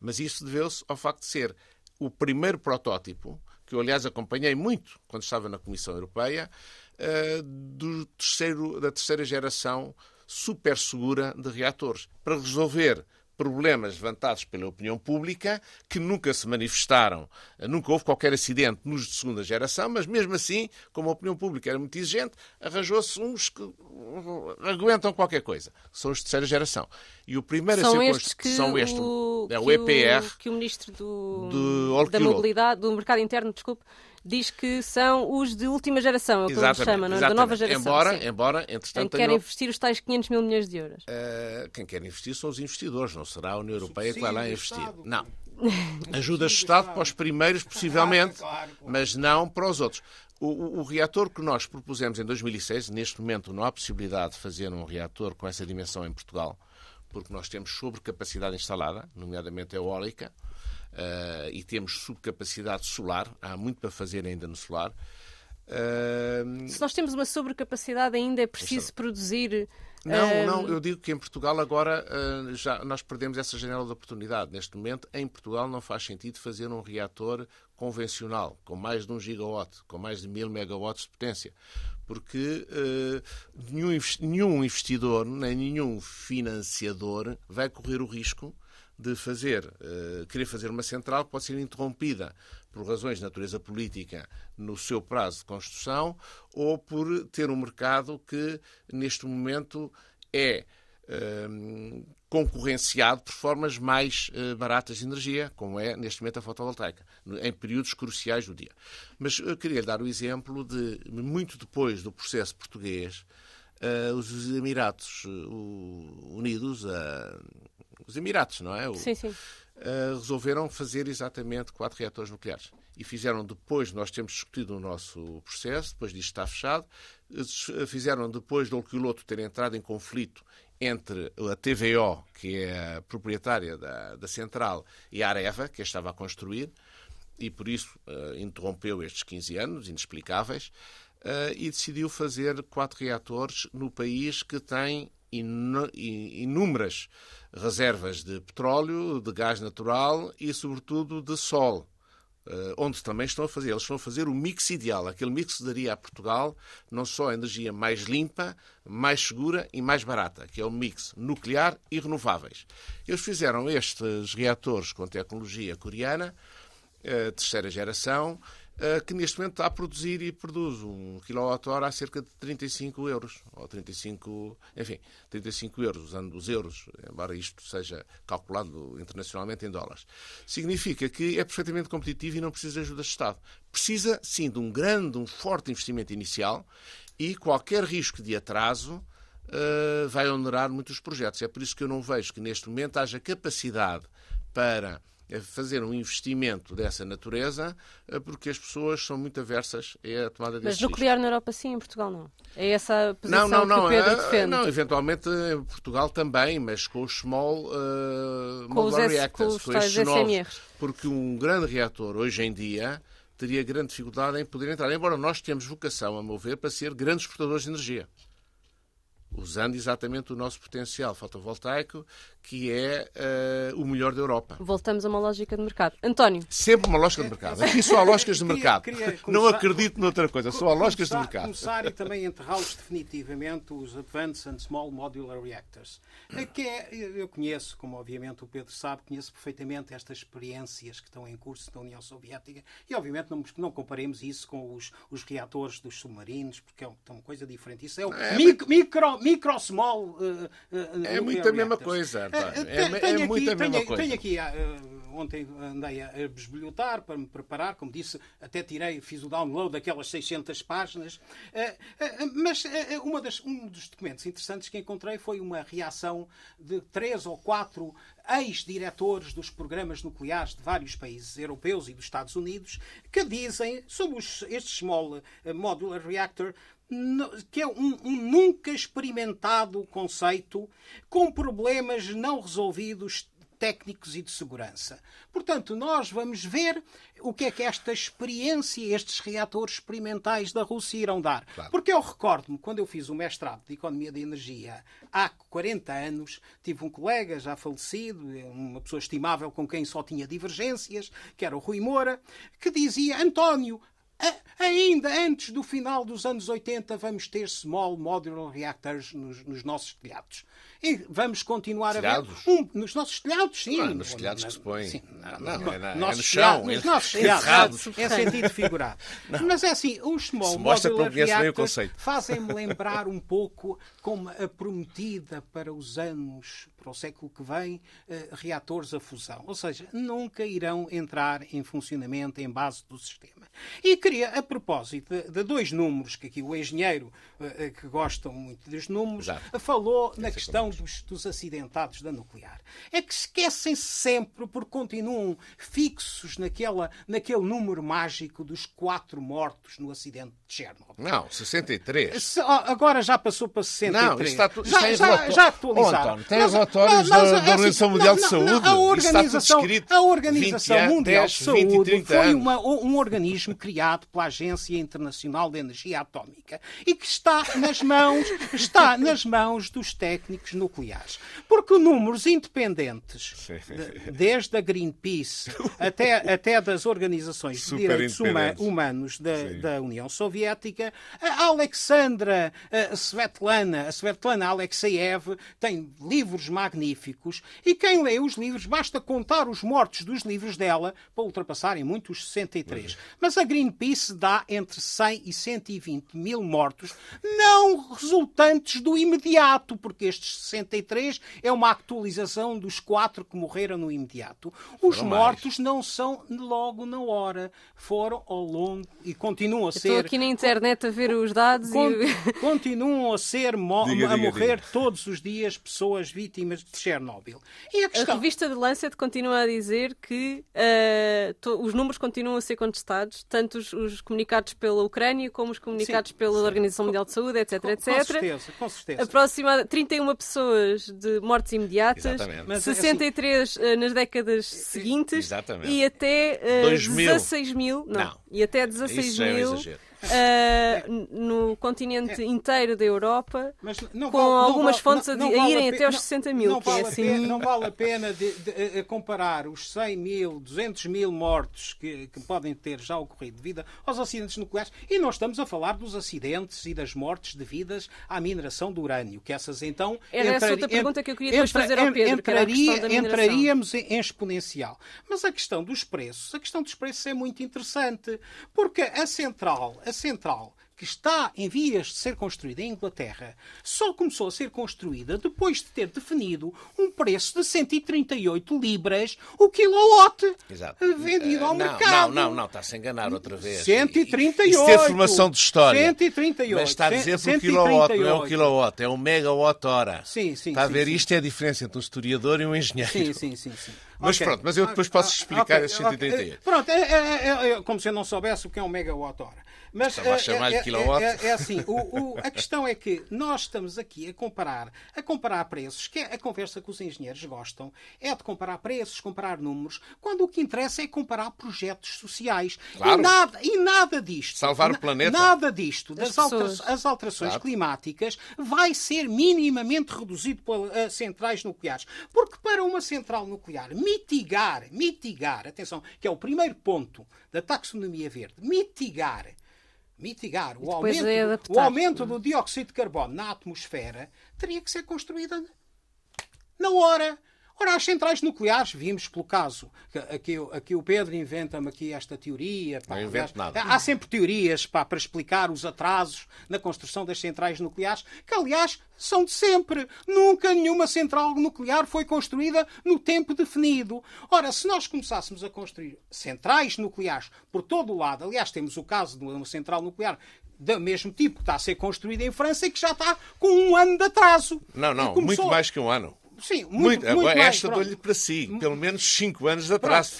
Mas isso deveu-se ao facto de ser o primeiro protótipo, que eu, aliás, acompanhei muito quando estava na Comissão Europeia, uh, do terceiro, da terceira geração super segura de reatores, para resolver problemas levantados pela opinião pública que nunca se manifestaram, nunca houve qualquer acidente nos de segunda geração, mas mesmo assim, como a opinião pública era muito exigente, arranjou-se uns que aguentam qualquer coisa. São os de terceira geração. E o primeiro São a ser estes que são este, o, é o EPR que o ministro do, do da mobilidade, do mercado interno, desculpe, diz que são os de última geração, é o que ele Exatamente, chama, não é? Da nova geração. Embora, sim. embora Em entretanto, que querem tenham- investir os tais 500 mil milhões de euros. Uh, quem quer investir são os investidores, não será a União Europeia que vai lá investir. Estado. Não. Ajudas de Estado para os primeiros, possivelmente, Claro, claro. mas não para os outros. O, o- o reator que nós propusemos em 2006, neste momento não há possibilidade de fazer um reator com essa dimensão em Portugal, porque nós temos sobrecapacidade instalada, nomeadamente eólica, uh, e temos subcapacidade solar, há muito para fazer ainda no solar. Uh, Se nós temos uma sobrecapacidade ainda, é preciso produzir. não, eh, não, eu digo que em Portugal agora ah, já nós perdemos essa janela de oportunidade. Neste momento, em Portugal não faz sentido fazer um reator convencional, com mais de um gigawatt, com mais de mil megawatts de potência. Porque ah, nenhum, nenhum investidor, nem nenhum financiador vai correr o risco de fazer, eh, querer fazer uma central que pode ser interrompida por razões de natureza política no seu prazo de construção ou por ter um mercado que neste momento é eh, concorrenciado por formas mais eh, baratas de energia, como é neste momento a fotovoltaica, em períodos cruciais do dia. Mas eu queria lhe dar o exemplo de, muito depois do processo português, uh, os Emirados Unidos, os Emirados, não é? O, sim, sim. resolveram fazer exatamente quatro reatores nucleares. E fizeram depois, nós temos discutido o nosso processo, depois disto está fechado, fizeram depois do Olquiloto ter entrado em conflito entre a TVO, que é a proprietária da, da central, e a Areva, que a estava a construir, e por isso uh, interrompeu estes 15 anos inexplicáveis uh, e decidiu fazer quatro reatores no país que tem inúmeras reservas de petróleo, de gás natural e, sobretudo, de sol. Uh, onde também estão a fazer. Eles estão a fazer o mix ideal, aquele mix que daria a Portugal não só a energia mais limpa, mais segura e mais barata, que é o mix nuclear e renováveis. Eles fizeram estes reatores com tecnologia coreana, uh, terceira geração, eh, que neste momento está a produzir e produz um quilowatt-hora a cerca de 35 euros, ou 35, enfim, 35 euros, usando os euros, embora isto seja calculado internacionalmente em dólares. Significa que é perfeitamente competitivo e não precisa de ajuda de Estado. Precisa, sim, de um grande, um forte investimento inicial e qualquer risco de atraso uh, vai onerar muitos projetos. É por isso que eu não vejo que neste momento haja capacidade para fazer um investimento dessa natureza, eh, porque as pessoas são muito aversas a tomada de Mas nuclear na Europa sim, em Portugal não. É essa a posição não, não, não, que o Pedro eh, defende? Não, eventualmente em Portugal também, mas com os small uh, com modular os reactors, com, com estes novos. Porque um grande reator, hoje em dia, teria grande dificuldade em poder entrar. Embora nós tenhamos vocação, a meu ver, para ser grandes exportadores de energia usando exatamente o nosso potencial fotovoltaico, que é uh, o melhor da Europa. Voltamos a uma lógica de mercado. António. Sempre uma lógica de mercado. Aqui só há lógicas de mercado. Queria, queria começar, não acredito noutra coisa, só há lógicas de mercado. Começar e também enterrá-los definitivamente os Advanced and Small Modular Reactors. Que é, eu conheço, como obviamente o Pedro sabe, conheço perfeitamente estas experiências que estão em curso na União Soviética e obviamente não, não comparemos isso com os, os reatores dos submarinos, porque é uma coisa diferente. Isso é o é, micro, micro micro small. Uh, uh, é muito a mesma coisa. É, é, é muito a mesma coisa. Tenho aqui, uh, ontem andei a, a besbilhotar para me preparar, como disse, até tirei, fiz o download daquelas 600 páginas. mas uma das, um dos documentos interessantes que encontrei foi uma reação de três ou quatro ex-diretores dos programas nucleares de vários países europeus e dos Estados Unidos que dizem sobre os, este Small Modular Reactor que é um, um, nunca experimentado conceito com problemas não resolvidos técnicos e de segurança. Portanto, nós vamos ver o que é que esta experiência, estes reatores experimentais da Rússia irão dar. Claro. Porque eu recordo-me, quando eu fiz o mestrado de Economia de Energia há 40 anos, tive um colega já falecido, uma pessoa estimável com quem só tinha divergências, que era o Rui Moura, que dizia: António, Ainda antes do final dos anos 80 vamos ter small modular reactors nos, nos nossos telhados. E vamos continuar telhados? a ver. Um, nos nossos telhados, sim. Não, é nos telhados que se põe. Sim, não, não, é, na, é no chão. Nos nossos telhados. É sentido figurado. Mas é assim, os small modular reactors fazem-me lembrar um pouco como a prometida para os anos para o século que vem, eh, reatores a fusão. Ou seja, nunca irão entrar em funcionamento em base do sistema. E queria, a propósito de, de dois números, que aqui o engenheiro, eh, eh, que gosta muito dos números, Exato. falou na questão dos, dos acidentados da nuclear. É que esquecem-se sempre, porque continuam fixos naquela, naquele número mágico dos quatro mortos no acidente de Chernobyl. Não, 63. Agora já passou para 63. Não, está, já, já, já atualizado. Oh, tem relatórios da, da Organização Mundial de Saúde. a Organização, a Organização Mundial de Saúde foi uma, um organismo criado pela Agência Internacional de Energia Atómica e que está nas mãos, está nas mãos dos técnicos nucleares. Porque números independentes, desde a Greenpeace até, até das organizações de direitos humanos da, da, União Soviética, a Alexandra a Svetlana, a Svetlana Alexeyev tem livros magníficos e quem lê os livros basta contar os mortos dos livros dela para ultrapassarem muitos 63. Mas Mas a Greenpeace dá entre 100 e 120 mil mortos, não resultantes do imediato, porque estes 63 é uma atualização dos quatro que morreram no imediato. Os Foram mortos mais. não são logo na hora, foram ao longo e continuam a Estou ser aqui na internet a ver os dados Con- e. continuam a ser mo- Diga, a diga, morrer diga. todos os dias pessoas vítimas de Chernobyl. E a A questão revista de Lancet continua a dizer que ah, to- os números continuam a ser contestados, tanto os, os comunicados pela Ucrânia como os comunicados Sim, pela sim. Organização Mundial de Saúde, etc, com, etc. com certeza, com certeza. Aproximadamente 31 pessoas de mortes imediatas. Mas, assim, 63 eh, nas décadas seguintes Exatamente. e até eh, 2000. 16 mil, não, Não. e até 16 Isso já é um mil exagero. Eh, no continente inteiro da Europa, Mas não com vale- algumas vale- fontes não- a, não a vale irem pe- até aos não- 60 mil, Não que é vale, a assim. pena, não vale a pena de- de- comparar os 100 mil, 200 mil mortos que, que podem ter já ocorrido devido aos acidentes nucleares e não estamos a falar dos acidentes e das mortes devidas à mineração do urânio, que essas então... Era essa outra pergunta que eu queria depois fazer ao Pedro, entraria- entraríamos em, em exponencial. Mas a questão dos preços, a questão dos preços é muito interessante, porque a central, a central que está em vias de ser construída em Inglaterra, só começou a ser construída depois de ter definido um preço de 138 libras o quilowatt Exato. vendido Eh, ao não, mercado. Não, não, não, está-se a enganar outra vez. 138. Isso ter formação de história. 138. Mas está a dizer por 138. kilowatt, não é um kilowatt, é um megawatt-hora. Sim, sim, Está a sim, ver? sim. Isto é a diferença entre um historiador e um engenheiro. Sim, sim, sim. sim. Mas Ok. pronto, mas eu depois posso Ah, explicar ok, esses ok. 138. Pronto, é, é, é, é, como se eu não soubesse o que é um megawatt-hora. Mas Estava a é, chamar-lhe é, é. É, é assim, o, o- a questão é que nós estamos aqui a comparar, a comparar preços, que é a conversa que os engenheiros gostam, é de comparar preços, comparar números, quando o que interessa é comparar projetos sociais. Claro. E, nada, e nada disto. Salvar o planeta. Nada disto, Das altera- as alterações Exato. climáticas, vai ser minimamente reduzido pelas centrais nucleares. Porque para uma central nuclear mitigar, mitigar, atenção, que é o primeiro ponto da taxonomia verde, mitigar mitigar o aumento, é o aumento do dióxido de carbono na atmosfera, teria que ser construída na hora. Ora, as centrais nucleares, vimos pelo caso, aqui, aqui o Pedro inventa-me aqui esta teoria. pá, Não invento nada. Há sempre teorias pá, para explicar os atrasos na construção das centrais nucleares, que aliás são de sempre. Nunca nenhuma central nuclear foi construída no tempo definido. Ora, se nós começássemos a construir centrais nucleares por todo o lado, aliás, temos o caso de uma central nuclear do mesmo tipo que está a ser construída em França e que já está com um ano de atraso. Não, não, começou- muito mais que um ano. Sim, muito, Muito, muito, esta dou-lhe para si. Pelo menos 5 anos de atraso.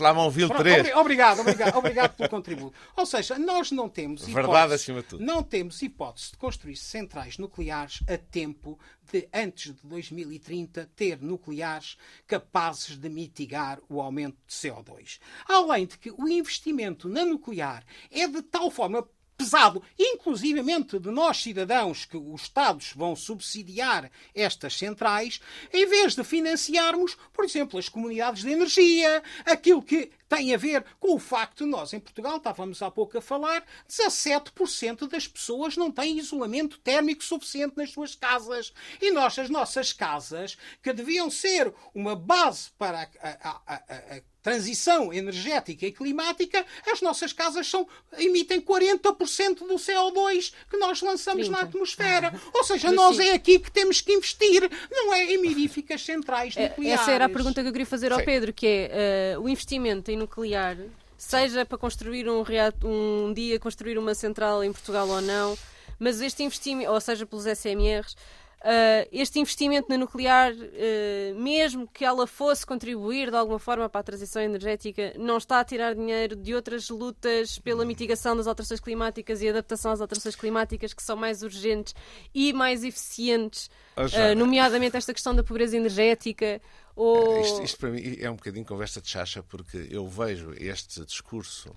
Pronto, 3. obri- Obrigado, obrigado, obrigado pelo contributo. Ou seja, nós não temos hipótese, Verdade acima de tudo. Não temos hipótese de construir centrais nucleares a tempo de, antes de 2030, ter nucleares capazes de mitigar o aumento de CO2. Além de que o investimento na nuclear é de tal forma pesado, inclusivamente de nós cidadãos, que os Estados vão subsidiar estas centrais, em vez de financiarmos, por exemplo, as comunidades de energia, aquilo que tem a ver com o facto de nós, em Portugal, estávamos há pouco a falar, 17% das pessoas não têm isolamento térmico suficiente nas suas casas. E nós, as nossas casas, que deviam ser uma base para a, a- a- a- transição energética e climática, as nossas casas são, emitem 40% do CO2 que nós lançamos na 30. atmosfera. Ou seja, Mas nós sim. é aqui que temos que investir, não é em miríficas centrais É, nucleares. Essa era a pergunta que eu queria fazer ao Sim. Pedro, que é eh, o investimento em nuclear, seja para construir um, reato- um dia construir uma central em Portugal ou não, mas este investimento, ou seja, pelos SMRs, eh, este investimento na nuclear, eh, mesmo que ela fosse contribuir de alguma forma para a transição energética, não está a tirar dinheiro de outras lutas pela mitigação das alterações climáticas e adaptação às alterações climáticas que são mais urgentes e mais eficientes, eh, nomeadamente esta questão da pobreza energética. Ou... Isto, isto para mim é um bocadinho conversa de chacha, porque eu vejo este discurso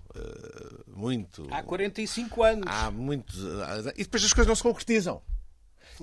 muito. Há 45 anos. há muito. E depois as coisas não se concretizam.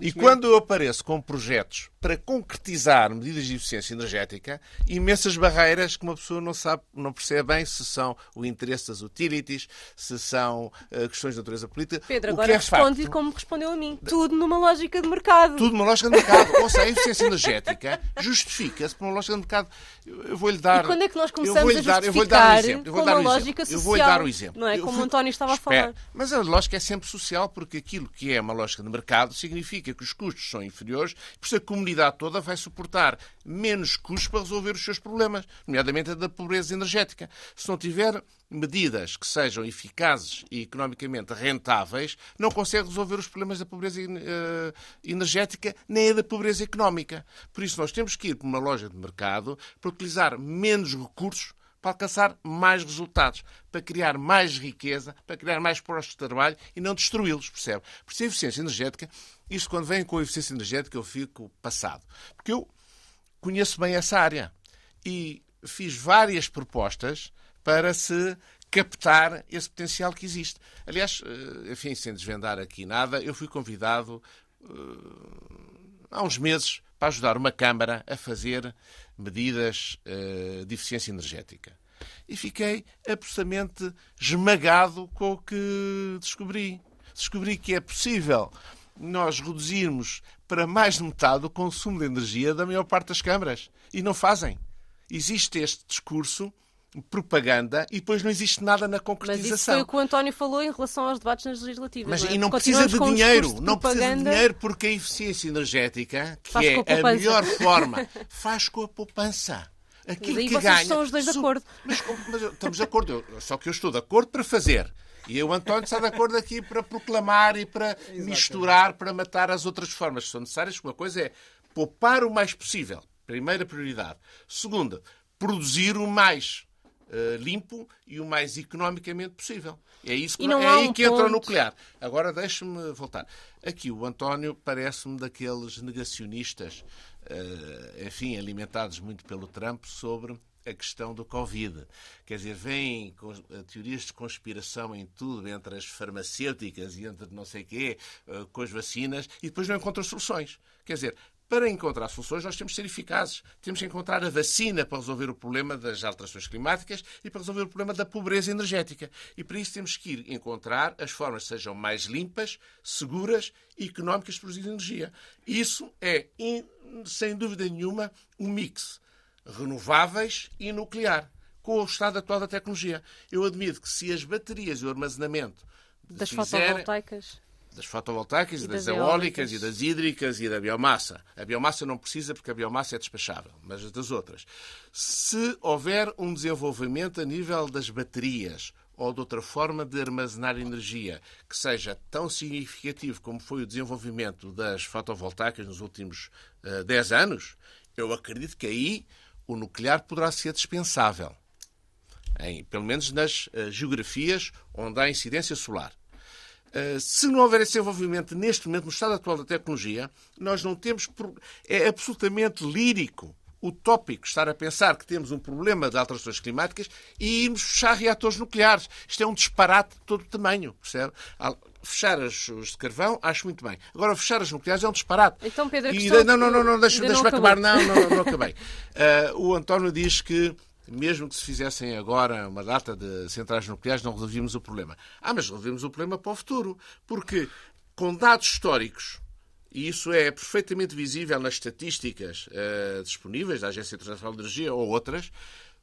E quando eu apareço com projetos para concretizar medidas de eficiência energética, imensas barreiras que uma pessoa não sabe, não percebe bem se são o interesse das utilities, se são uh, questões de natureza política. Pedro, o agora é responde-lhe como respondeu a mim. Tudo numa lógica de mercado. Tudo numa lógica de mercado. Ou seja, a eficiência energética justifica-se por uma lógica de mercado. Eu vou-lhe dar. E quando é que nós começamos a dar, justificar um exemplo, com uma lógica social? Eu vou-lhe dar o um exemplo. Não é? Eu como o António estava Espera. a falar. Mas a lógica é sempre social, porque aquilo que é uma lógica de mercado significa que os custos são inferiores, por isso a comunidade toda vai suportar menos custos para resolver os seus problemas, nomeadamente a da pobreza energética. Se não tiver medidas que sejam eficazes e economicamente rentáveis, não consegue resolver os problemas da pobreza uh, energética nem da pobreza económica. Por isso, nós temos que ir para uma loja de mercado para utilizar menos recursos para alcançar mais resultados, para criar mais riqueza, para criar mais postos de trabalho e não destruí-los, percebe? Por isso, a eficiência energética, isto quando vem com a eficiência energética eu fico passado. Porque eu conheço bem essa área e fiz várias propostas para se captar esse potencial que existe. Aliás, eh, enfim, sem desvendar aqui nada, eu fui convidado uh, há uns meses para ajudar uma Câmara a fazer medidas uh, de eficiência energética. E fiquei absolutamente esmagado com o que descobri. Descobri que é possível nós reduzirmos para mais de metade o consumo de energia da maior parte das câmaras. E não fazem. Existe este discurso propaganda e depois não existe nada na concretização. Mas isso foi o que o António falou em relação aos debates nas legislativas. Mas não é? e não precisa de dinheiro, não precisa de dinheiro porque a eficiência energética, que faz é a, a, melhor forma, faz com a poupança. Aquilo e que vocês ganha. são os dois de acordo. Mas, mas estamos de acordo, só que eu estou de acordo para fazer. E o António está de acordo aqui para proclamar e para misturar, para matar as outras formas que são necessárias. Uma coisa é poupar o mais possível. Primeira prioridade. Segunda, produzir o mais uh, limpo e o mais economicamente possível. É, isso que, é aí um que entra o nuclear. Agora deixe-me voltar. Aqui o António parece-me daqueles negacionistas, uh, enfim, alimentados muito pelo Trump sobre a questão do Covid. Quer dizer, vêm com teorias de conspiração em tudo, entre as farmacêuticas e entre não sei quê, eh, com as vacinas, e depois não encontram soluções. Quer dizer, para encontrar soluções, nós temos de ser eficazes. Temos que encontrar a vacina para resolver o problema das alterações climáticas e para resolver o problema da pobreza energética. E para isso temos que ir encontrar as formas que sejam mais limpas, seguras e económicas de produzir energia. Isso é, sem dúvida nenhuma, um mix renováveis e nuclear, com o estado atual da tecnologia. Eu admito que se as baterias e o armazenamento das fizer... fotovoltaicas das fotovoltaicas e, das, das eólicas eólicas. e das hídricas e da biomassa. A biomassa não precisa porque a biomassa é despachável, mas das outras. Se houver um desenvolvimento a nível das baterias ou de outra forma de armazenar energia que seja tão significativo como foi o desenvolvimento das fotovoltaicas nos últimos uh, 10 anos, eu acredito que aí o nuclear poderá ser dispensável. Em, pelo menos nas uh, geografias onde há incidência solar. Uh, se não houver esse desenvolvimento neste momento, no estado atual da tecnologia, nós não temos. É absolutamente lírico, utópico, estar a pensar que temos um problema de alterações climáticas e irmos fechar reatores nucleares. Isto é um disparate de todo o tamanho, percebe? Fechar os de carvão, acho muito bem. Agora, fechar as nucleares é um disparate. Então, Pedro, e. Não, não, não, não deixa-me acabar. Não, não, não acabei. Uh, o António diz que mesmo que se fizessem agora uma data de centrais nucleares, não resolvíamos o problema. Ah, mas resolvemos o problema para o futuro. Porque com dados históricos, e isso é perfeitamente visível nas estatísticas uh, disponíveis da Agência Internacional de Energia ou outras,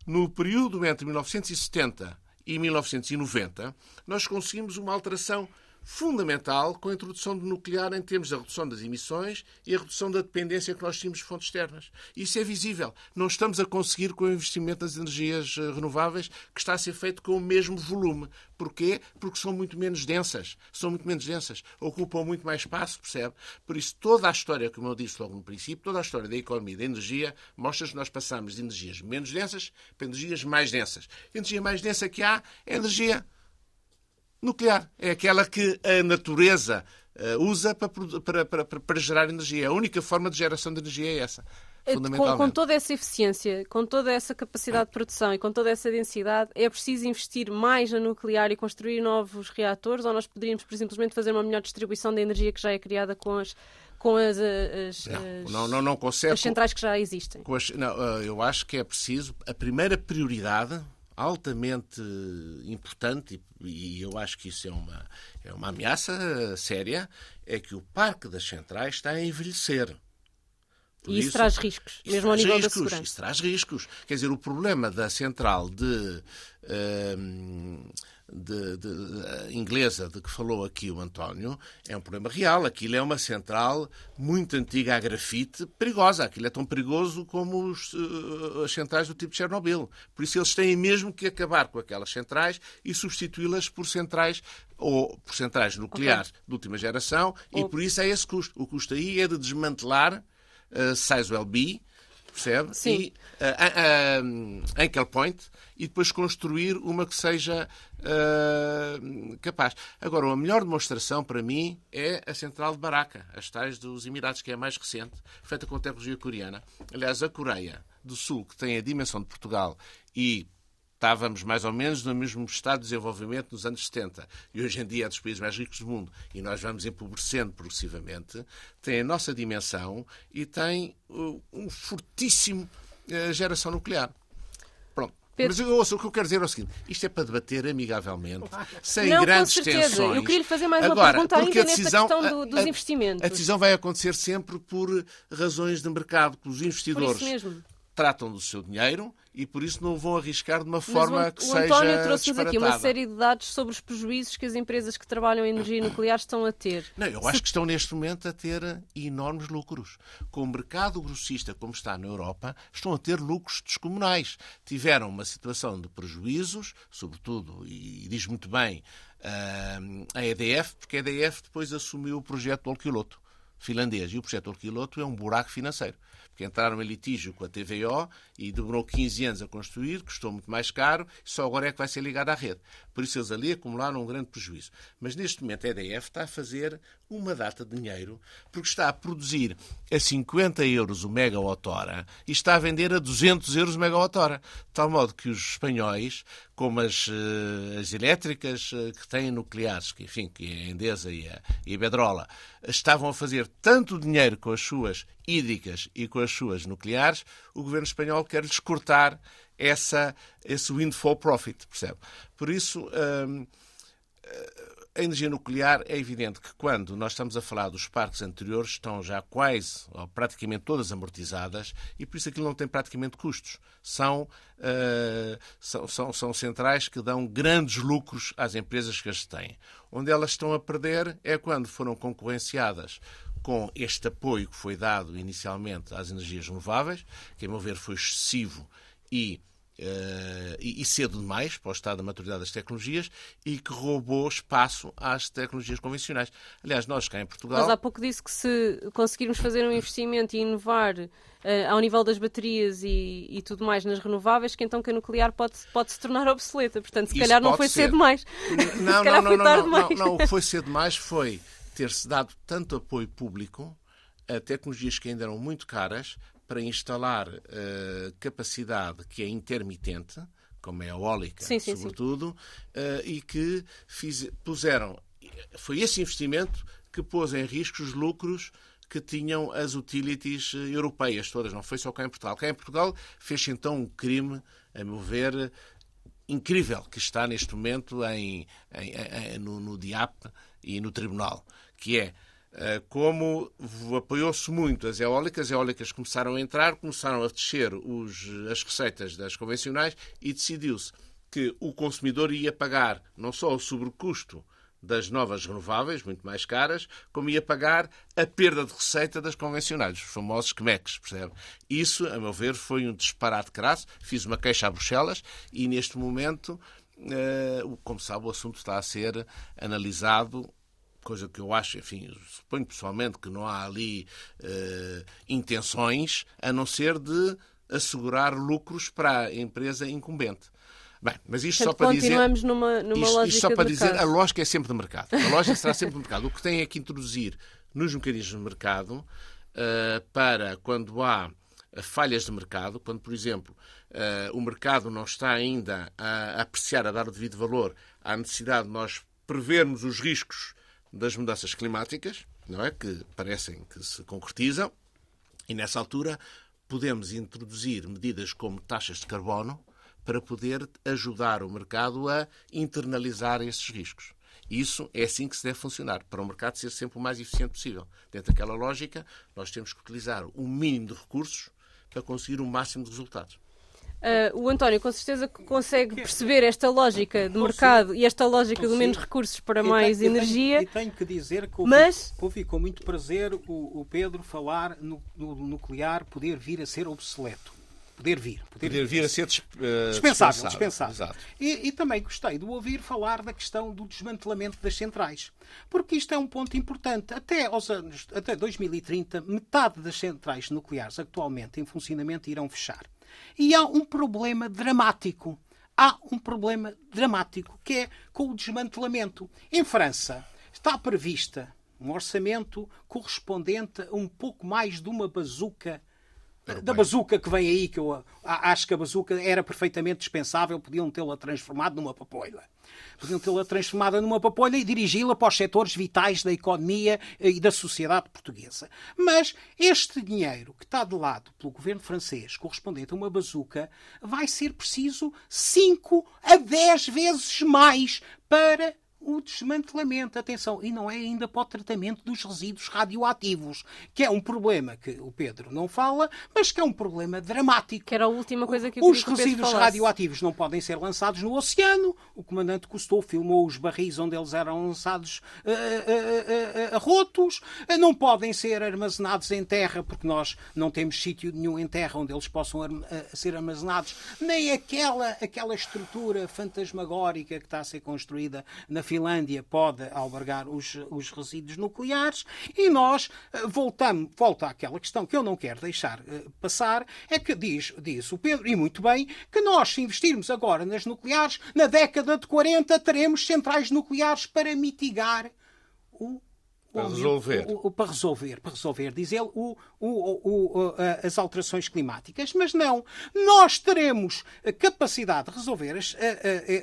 no período entre 1970 e 1990, nós conseguimos uma alteração fundamental com a introdução do nuclear em termos da redução das emissões e a redução da dependência que nós tínhamos de fontes externas. Isso é visível. Não estamos a conseguir com o investimento nas energias renováveis que está a ser feito com o mesmo volume. Porquê? Porque são muito menos densas. São muito menos densas. Ocupam muito mais espaço, percebe? Por isso, toda a história, como eu disse logo no princípio, toda a história da economia da energia mostra que nós passamos de energias menos densas para energias mais densas. A energia mais densa que há é energia nuclear. É aquela que a natureza uh, usa para, para, para, para, gerar energia. A única forma de geração de energia é essa. Com, com, toda essa eficiência, com toda essa capacidade de produção e com toda essa densidade, é preciso investir mais na nuclear e construir novos reatores ou nós poderíamos, por simplesmente, fazer uma melhor distribuição da energia que já é criada com as, com as, as, Não, as, não, não, não consegue. as centrais que já existem. as- não, eu acho que é preciso. A primeira prioridade, altamente importante, e, eu acho que isso é uma, é uma ameaça séria, é que o parque das centrais está a envelhecer. Por E isso, traz riscos, isso mesmo ao traz nível riscos, da segurança. Isso traz riscos. Quer dizer, o problema da central de, de- de- eh, inglesa de que falou aqui o António é um problema real. Aquilo é uma central muito antiga a grafite, perigosa. Aquilo é tão perigoso como os, eh, as centrais do tipo de Chernobyl. Por isso eles têm mesmo que acabar com aquelas centrais e substituí-las por centrais ou por centrais nucleares de última geração e Ou- por isso é esse custo. O custo aí é de desmantelar uh, Sizewell B, percebe? Sim. E uh, uh, Anchor Point e depois construir uma que seja uh, capaz. Agora, a melhor demonstração para mim é a central de Baraka, as tais dos Emirados, que é a mais recente, feita com tecnologia coreana. Aliás, a Coreia do Sul, que tem a dimensão de Portugal e estávamos mais ou menos no mesmo estado de desenvolvimento nos anos 70 e hoje em dia é dos países mais ricos do mundo e nós vamos empobrecendo progressivamente, tem a nossa dimensão e tem uh, um fortíssimo uh, geração nuclear. Pronto. Pedro- Mas eu ouço, o que eu quero dizer é o seguinte: isto é para debater amigavelmente, sem Não, com grandes certeza. tensões. Eu queria lhe fazer mais uma Agora, pergunta porque ainda a nesta decisão, questão do- dos a- investimentos. A decisão vai acontecer sempre por razões de mercado, que os Por investidores isso mesmo. Tratam do seu dinheiro e por isso não vão arriscar de uma forma o, que o seja António trouxe-nos aqui uma série de dados sobre os prejuízos que as empresas que trabalham em energia nuclear estão a ter. Não, eu acho que estão neste momento a ter enormes lucros. Com o mercado grossista como está na Europa, estão a ter lucros descomunais. Tiveram uma situação de prejuízos, sobretudo, e diz muito bem ah, a EDF, porque a EDF depois assumiu o projeto Olkiloto finlandês. E o projeto Olkiloto é um buraco financeiro. Porque entraram em litígio com a TVO e demorou 15 anos a construir, custou muito mais caro, e só agora é que vai ser ligado à rede. Por isso eles ali acumularam um grande prejuízo. Mas neste momento a EDF está a fazer uma data de dinheiro, porque está a produzir a 50 euros o megawatt-hora e está a vender a 200 euros o megawatt-hora. De tal modo que os espanhóis, como as, eh, as elétricas eh, que têm nucleares, que, enfim, que é a Endesa e a, e a Iberdrola, estavam a fazer tanto dinheiro com as suas hídricas e com as suas nucleares, o governo espanhol quer lhes cortar essa, esse windfall profit, percebe? Por isso, hum, a energia nuclear é evidente que quando nós estamos a falar dos parques anteriores estão já quase ou praticamente todas amortizadas e por isso aquilo não tem praticamente custos. São, uh, são, são, são centrais que dão grandes lucros às empresas que as têm. Onde elas estão a perder é quando foram concorrenciadas com este apoio que foi dado inicialmente às energias renováveis, que, a meu ver, foi excessivo e Uh, e, e cedo demais para o estado da maturidade das tecnologias e que roubou espaço às tecnologias convencionais. Aliás, nós cá em Portugal. Mas há pouco disse que se conseguirmos fazer um investimento e inovar eh, ao nível das baterias e, e tudo mais nas renováveis, que então que a nuclear pode, pode se tornar obsoleta. Portanto, se calhar não foi ser. cedo demais. Não, não, não, tarde não, não, demais. não. O que foi cedo demais foi ter-se dado tanto apoio público a tecnologias que ainda eram muito caras para instalar uh, capacidade que é intermitente, como é a eólica, Sim, sim, sim. sobretudo, uh, e que fiz, puseram. Foi esse investimento que pôs em risco os lucros que tinham as utilities eh, europeias todas, não foi só cá em Portugal. Cá em Portugal fez então um crime, a meu ver, incrível, que está neste momento em, em, em, no, no DIAP e no Tribunal, que é eh, como apoiou-se muito as eólicas, as eólicas começaram a entrar, começaram a descer os, as receitas das convencionais e decidiu-se que o consumidor ia pagar não só o sobrecusto das novas renováveis, muito mais caras, como ia pagar a perda de receita das convencionais, os famosos CMECs, percebe? Isso, a meu ver, foi um disparate crasso. Fiz uma queixa a Bruxelas e, neste momento, eh, como sabe, o assunto está a ser analisado coisa que eu acho, enfim, suponho pessoalmente que não há ali eh, intenções a não ser de assegurar lucros para a empresa incumbente. Bem, mas isto Portanto, só para dizer. continuamos numa, numa Isto, isto só para dizer, a lógica é sempre de mercado. A lógica será sempre de mercado. O que tem é que introduzir nos mecanismos de mercado eh, para quando há eh, falhas de mercado, quando, por exemplo, eh, o mercado não está ainda a apreciar, a dar o devido valor à necessidade de nós prevermos os riscos das mudanças climáticas, não é? que parecem que se concretizam, e nessa altura podemos introduzir medidas como taxas de carbono para poder ajudar o mercado a internalizar esses riscos. Isso é assim que se deve funcionar, para o mercado ser sempre o mais eficiente possível. Dentro daquela lógica, nós temos que utilizar o mínimo de recursos para conseguir o máximo de resultados. Uh, o António com certeza consegue perceber esta lógica do mercado e esta lógica do menos recursos para mais tenho, energia. E tenho, tenho, que dizer que ouvi, mas... ouvi com muito prazer o, o Pedro falar no, no, nuclear poder vir a ser obsoleto. Poder vir. Poder, poder vir a ser uh, dispensável. dispensável. E, e, também gostei de ouvir falar da questão do desmantelamento das centrais. Porque isto é um ponto importante. Até aos anos, até 2030, metade das centrais nucleares atualmente em funcionamento irão fechar. E há um problema dramático. Há um problema dramático que é com o desmantelamento. Em França está prevista um orçamento correspondente a um pouco mais de uma bazuca da bazuca que vem aí, que eu acho que a bazuca era perfeitamente dispensável, podiam tê-la transformado numa papoila. Podiam tê-la transformada numa papoila e dirigi-la para os setores vitais da economia e da sociedade portuguesa. Mas este dinheiro que está de lado pelo governo francês, correspondente a uma bazuca, vai ser preciso 5 a 10 vezes mais para o desmantelamento, atenção, e não é ainda para o tratamento dos resíduos radioativos, que é um problema que o Pedro não fala, mas que é um problema dramático. Que era a última coisa que eu Os resíduos radioativos não podem ser lançados no oceano. O comandante Cousteau filmou os barris onde eles eram lançados uh, uh, uh, rotos. Não podem ser armazenados em terra, porque nós não temos sítio nenhum em terra onde eles possam ser armazenados, nem aquela, aquela estrutura fantasmagórica que está a ser construída na Finlândia pode albergar os, os resíduos nucleares e nós eh, voltamos, volta àquela questão que eu não quero deixar uh, passar, é que diz, diz o Pedro, e muito bem, que nós se investirmos agora nas nucleares, na década de 40 teremos centrais nucleares para mitigar o para resolver. O, o, para resolver, para resolver, diz ele, o, o, as alterações climáticas. Mas não, nós teremos capacidade de resolver as,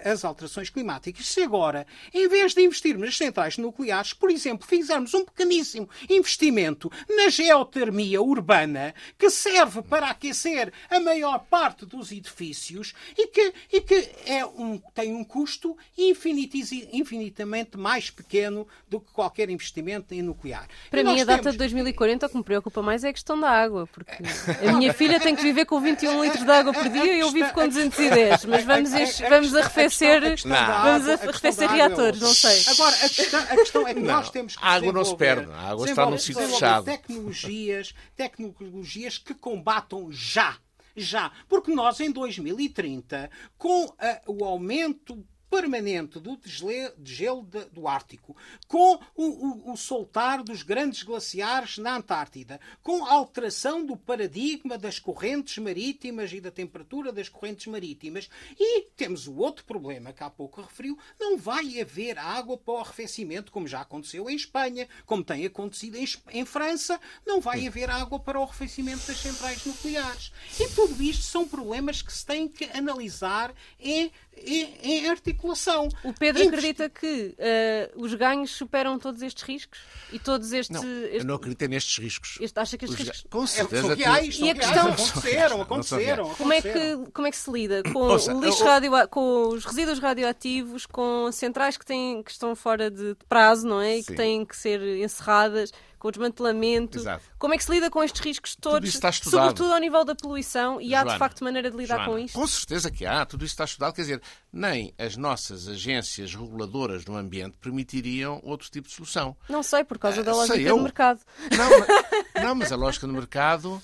as alterações climáticas se agora, em vez de investirmos nas centrais nucleares, por exemplo, fizermos um pequeníssimo investimento na geotermia urbana, que serve para aquecer a maior parte dos edifícios e que, e que é um, tem um custo infinitamente mais pequeno do que qualquer investimento em nuclear. Para mim, a data temos... de 2040 o que me preocupa mais é a questão da água, porque a minha filha tem que viver com 21 litros de água por dia e eu vivo com 210. Mas vamos, a, vamos arrefecer, vamos arrefecer reatores, não sei. Agora, a questão, a questão é que nós temos que A água não se perde, a água está no sítio fechado. Tecnologias, tecnologias que combatam já já. Porque nós, em 2030, com uh, o aumento permanente do degelo do Ártico, com o, o, o, soltar dos grandes glaciares na Antártida, com a alteração do paradigma das correntes marítimas e da temperatura das correntes marítimas. E temos o outro problema que há pouco referiu: não vai haver água para o arrefecimento, como já aconteceu em Espanha, como tem acontecido em, em França, não vai haver água para o arrefecimento das centrais nucleares. E tudo isto são problemas que se têm que analisar em em, articulação. O Pedro acredita que uh, os ganhos superam todos estes riscos? E todos estes. Não, este... eu não acredito nestes riscos. Este, acha que estes os... riscos. Com é, certeza. É, reais, e a questão. Aconteceram, aconteceram. Como é, que, como é que se lida com, Ouça, o lixo eu... radio... com os resíduos radioativos, com centrais que, têm, que estão fora de prazo, não é? E que têm que ser encerradas? Com o desmantelamento. Exato. Como é que se lida com estes riscos todos, sobretudo ao nível da poluição, e Joana, há de facto maneira de lidar Joana, com isto? Com certeza que há, tudo isso está estudado. Quer dizer, nem as nossas agências reguladoras no ambiente permitiriam outro tipo de solução. Não sei, por causa da uh, lógica do mercado. Não, mas, não, mas a lógica do mercado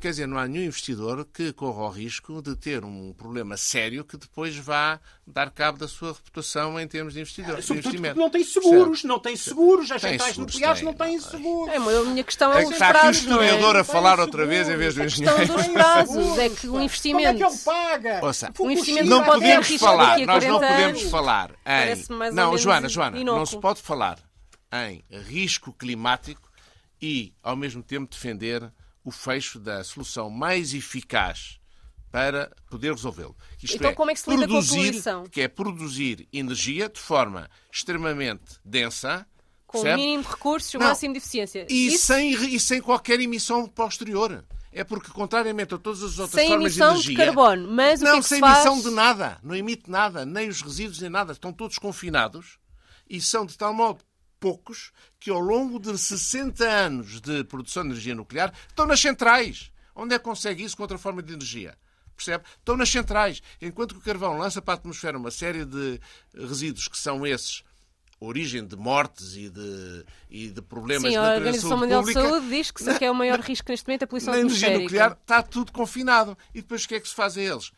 quer dizer, não há nenhum investidor que corra o risco de ter um problema sério que depois vá dar cabo da sua reputação em termos de, investidor, é, de investimento. Não tem seguros, certo. não tem seguros, as centrais nucleares não têm seguros. É, a minha questão é, é os Está aqui o historiador é? a falar outra vez em vez do engenheiro. A questão dos prazos é que o investimento... Como é que ele paga? Ouça, o investimento não podemos falar, nós não podemos falar em... Não, Joana, Joana, não se pode falar em risco climático e, ao mesmo tempo, defender o fecho da solução mais eficaz para poder resolvê-lo. Isto então, é, como é que se lida produzir, com a Que é produzir energia de forma extremamente densa, com Com o Percebe? mínimo de recursos e o Não. máximo de eficiência. E, Isso, sem, e sem qualquer emissão posterior. É porque, contrariamente a todas as outras sem formas emissão de de, energia... carbono. Mas o que não, é que sem se faz? emissão de nada. Não emite nada. Nem os resíduos, nem nada. Estão todos confinados e são de tal modo poucos que ao longo de 60 anos de produção de energia nuclear estão nas centrais. Onde é que consegue isso com outra forma de energia? Percebe? Estão nas centrais. Enquanto que o carvão lança para a atmosfera uma série de resíduos que são esses origem de mortes e de, e de problemas Sim, de a Organização Mundial de Saúde diz que, sim, que é o maior risco neste momento a poluição na energia atmosférica. nuclear está tudo confinado. E depois o que é que se faz a eles?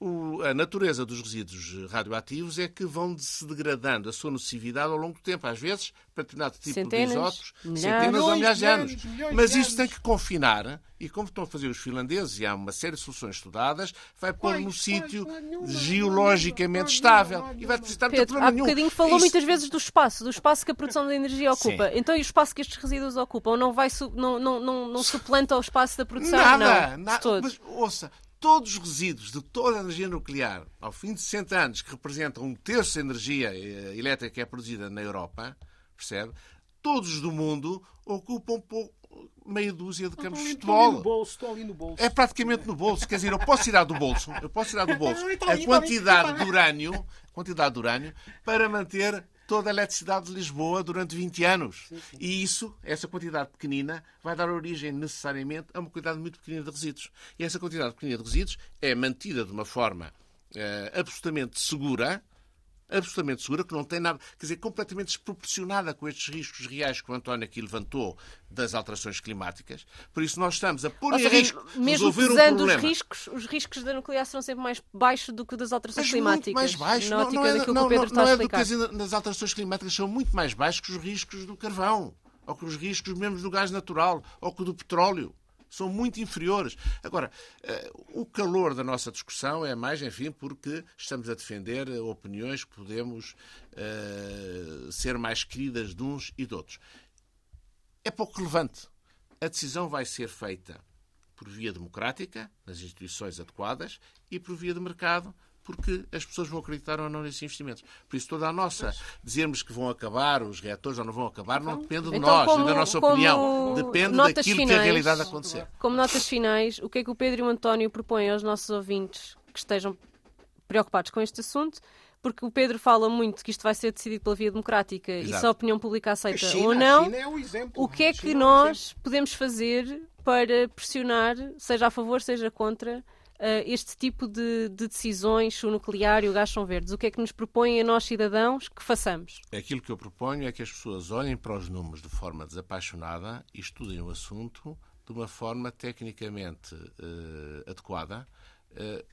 O- a natureza dos resíduos radioativos é que vão se degradando a sua nocividade ao longo do tempo. Às vezes, para determinado tipo Centenas, de isótopos, milhares. centenas ou milhares de Milhões, anos. milhões Mas isto tem que confinar, e como estão a fazer os finlandeses, e há uma série de soluções estudadas, vai pôr no sítio geologicamente estável. E vai precisar de problema há nenhum. bocadinho falou Isto- muitas vezes do espaço, do espaço que a produção de energia ocupa. Sim. Então, e o espaço que estes resíduos ocupam não, vai su- não, não, não, não suplanta o espaço da produção? Nada, não, nada. Mas, ouça, todos os resíduos de toda a energia nuclear, ao fim de 60 anos, que representam um terço da energia eh, elétrica que é produzida na Europa, percebe? Todos do mundo ocupam pouco, meia dúzia de campos de ali no futebol. bolso, estou ali no bolso. É praticamente no bolso. Quer dizer, eu posso tirar do bolso, eu posso tirar do bolso ali, a quantidade de urânio, quantidade de urânio para manter toda a eletricidade de Lisboa durante 20 anos. E isso, essa quantidade pequenina, vai dar origem necessariamente a uma quantidade muito pequenina de resíduos. E essa quantidade pequenina de resíduos é mantida de uma forma eh, absolutamente segura, absolutamente segura, que não tem nada, quer dizer, completamente desproporcionada com estes riscos reais que o António aqui levantou das alterações climáticas. Por isso nós estamos a pôr Ou em seja, risco mesmo resolver um pesando os problema. riscos, os riscos da nuclear serão sempre mais baixos do que das alterações Mas climáticas. muito mais baixo. Na Não, não é, não, que o Pedro não, está não é do que as, nas alterações climáticas são muito mais baixos que os riscos do carvão, ou que os riscos mesmo do gás natural, ou que do petróleo. São muito inferiores. Agora, eh, o calor da nossa discussão é mais, enfim, porque estamos a defender opiniões que podemos eh, ser mais queridas de uns e de outros. É pouco relevante. A decisão vai ser feita por via democrática, nas instituições adequadas, e por via de mercado, porque as pessoas vão acreditar ou não nesses investimentos. Por isso, toda a nossa, dizermos que vão acabar os reatores ou não vão acabar, não depende de Então, nós, como- da nossa opinião. Depende daquilo que a finais- realidade acontecer. Como notas finais, o que é que o Pedro e o António propõem aos nossos ouvintes que estejam preocupados com este assunto? Porque o Pedro fala muito que isto vai ser decidido pela via democrática e Exato. se a opinião pública A aceita China, ou a não. China é o exemplo. O que é que China é o nós podemos fazer para pressionar, seja a favor, seja contra, este tipo de, de decisões, o nuclear e o gás são verdes? O que é que nos propõem a nós, cidadãos, que façamos? Aquilo que eu proponho é que as pessoas olhem para os números de forma desapaixonada e estudem o assunto de uma forma tecnicamente eh, adequada, eh,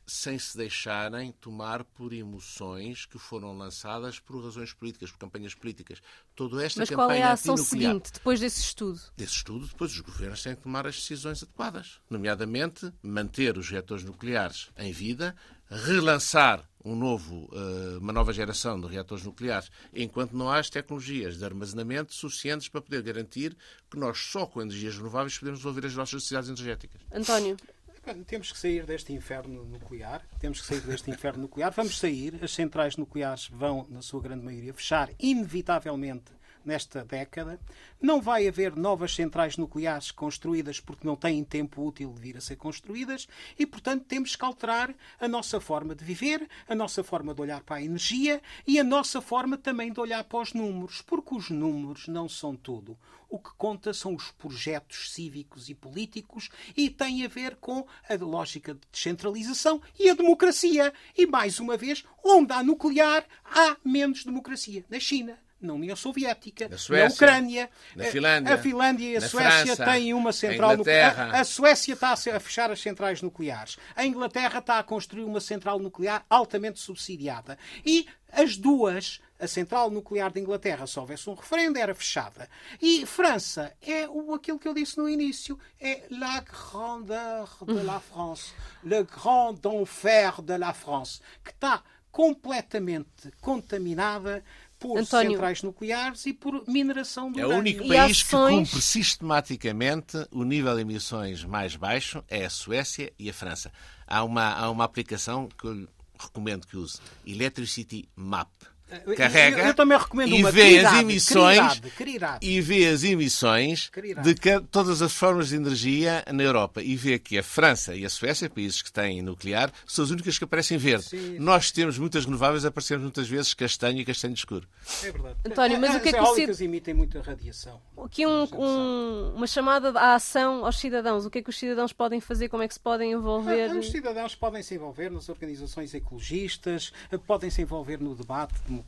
sem se deixarem tomar por emoções que foram lançadas por razões políticas, por campanhas políticas. Toda esta Mas campanha qual é a ação seguinte, depois desse estudo? desse estudo, depois os governos têm que tomar as decisões adequadas, nomeadamente manter os reatores nucleares em vida, relançar um novo, eh, uma nova geração de reatores nucleares, enquanto não há as tecnologias de armazenamento suficientes para poder garantir que nós só com energias renováveis podemos resolver as nossas necessidades energéticas. António, Temos que sair deste inferno nuclear. Temos que sair deste inferno nuclear. Vamos sair. As centrais nucleares vão, na sua grande maioria, fechar inevitavelmente nesta década. Não vai haver novas centrais nucleares construídas porque não têm tempo útil de vir a ser construídas e, portanto, temos que alterar a nossa forma de viver, a nossa forma de olhar para a energia e a nossa forma também de olhar para os números, porque os números não são tudo. O que conta são os projetos cívicos e políticos e tem a ver com a lógica de descentralização e a democracia. E, mais uma vez, onde há nuclear, há menos democracia. Na China, na União Soviética, Na Suécia, na Ucrânia, na a- Finlândia, a Finlândia e a na Suécia França, têm uma central nuclear. A Suécia está a fechar as centrais nucleares. A Inglaterra está a construir uma central nuclear altamente subsidiada. E as duas, a central nuclear de Inglaterra, se houvesse um referendo, era fechada. E França é o, aquilo que eu disse no início, é la grandeur de la France, le grand enfer de la France, que está completamente contaminada por António. centrais nucleares e por mineração do É o urânio. único país ações- que cumpre sistematicamente o nível de emissões mais baixo é a Suécia e a França. Há uma, há uma aplicação que eu lhe recomendo que use, Electricity Map. Carrega eu, eu também recomendo e uma vê as emissões e vê as emissões de todas as formas de energia na Europa e vê que a França e a Suécia, países que têm nuclear, são as únicas que aparecem verde. Sim. Nós temos muitas renováveis, aparecemos muitas vezes castanho e castanho escuro. É verdade. António, mas o que é que As o eólicas Cid- emitem muita radiação. Aqui um- um- uma chamada à ação aos cidadãos. O que é que os cidadãos podem fazer? Como é que se podem envolver? Os cidadãos podem se envolver nas organizações ecologistas, podem se envolver no debate democrático,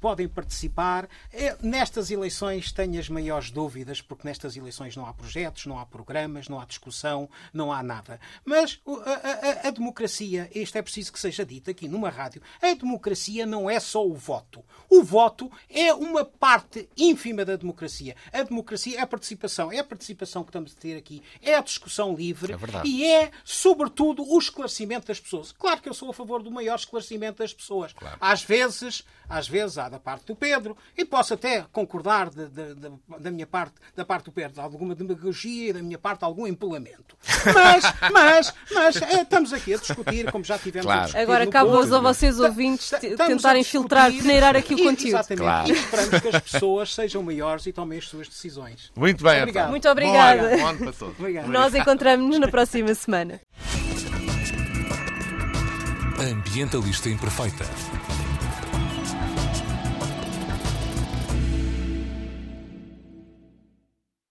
podem participar. É, Nestas eleições tenho as maiores dúvidas, porque nestas eleições não há projetos, não há programas, não há discussão, não há nada. Mas a, a- a democracia, isto é preciso que seja dito aqui numa rádio, a democracia não é só o voto. O voto é uma parte ínfima da democracia. A democracia é a participação, é a participação que estamos a ter aqui, é a discussão livre É verdade. e é, sobretudo, o esclarecimento das pessoas. Claro que eu sou a favor do maior esclarecimento das pessoas. Às vezes, às vezes há da parte do Pedro, e posso até concordar de- de- de- da minha parte, da parte do Pedro, alguma demagogia e da minha parte algum empolamento. Mas, mas, mas eh, estamos aqui a discutir, como já tivemos Claro. a discutir Agora Porto. a vocês ouvintes tentarem filtrar, peneirar aqui o conteúdo. Exatamente. Claro. E esperamos que as pessoas sejam maiores e tomem as suas decisões. Muito bem, Obrigado. Muito obrigada. Bom ano, bom ano para todos. Obrigado. Nós encontramos-nos na próxima semana. Ambientalista Imperfeita.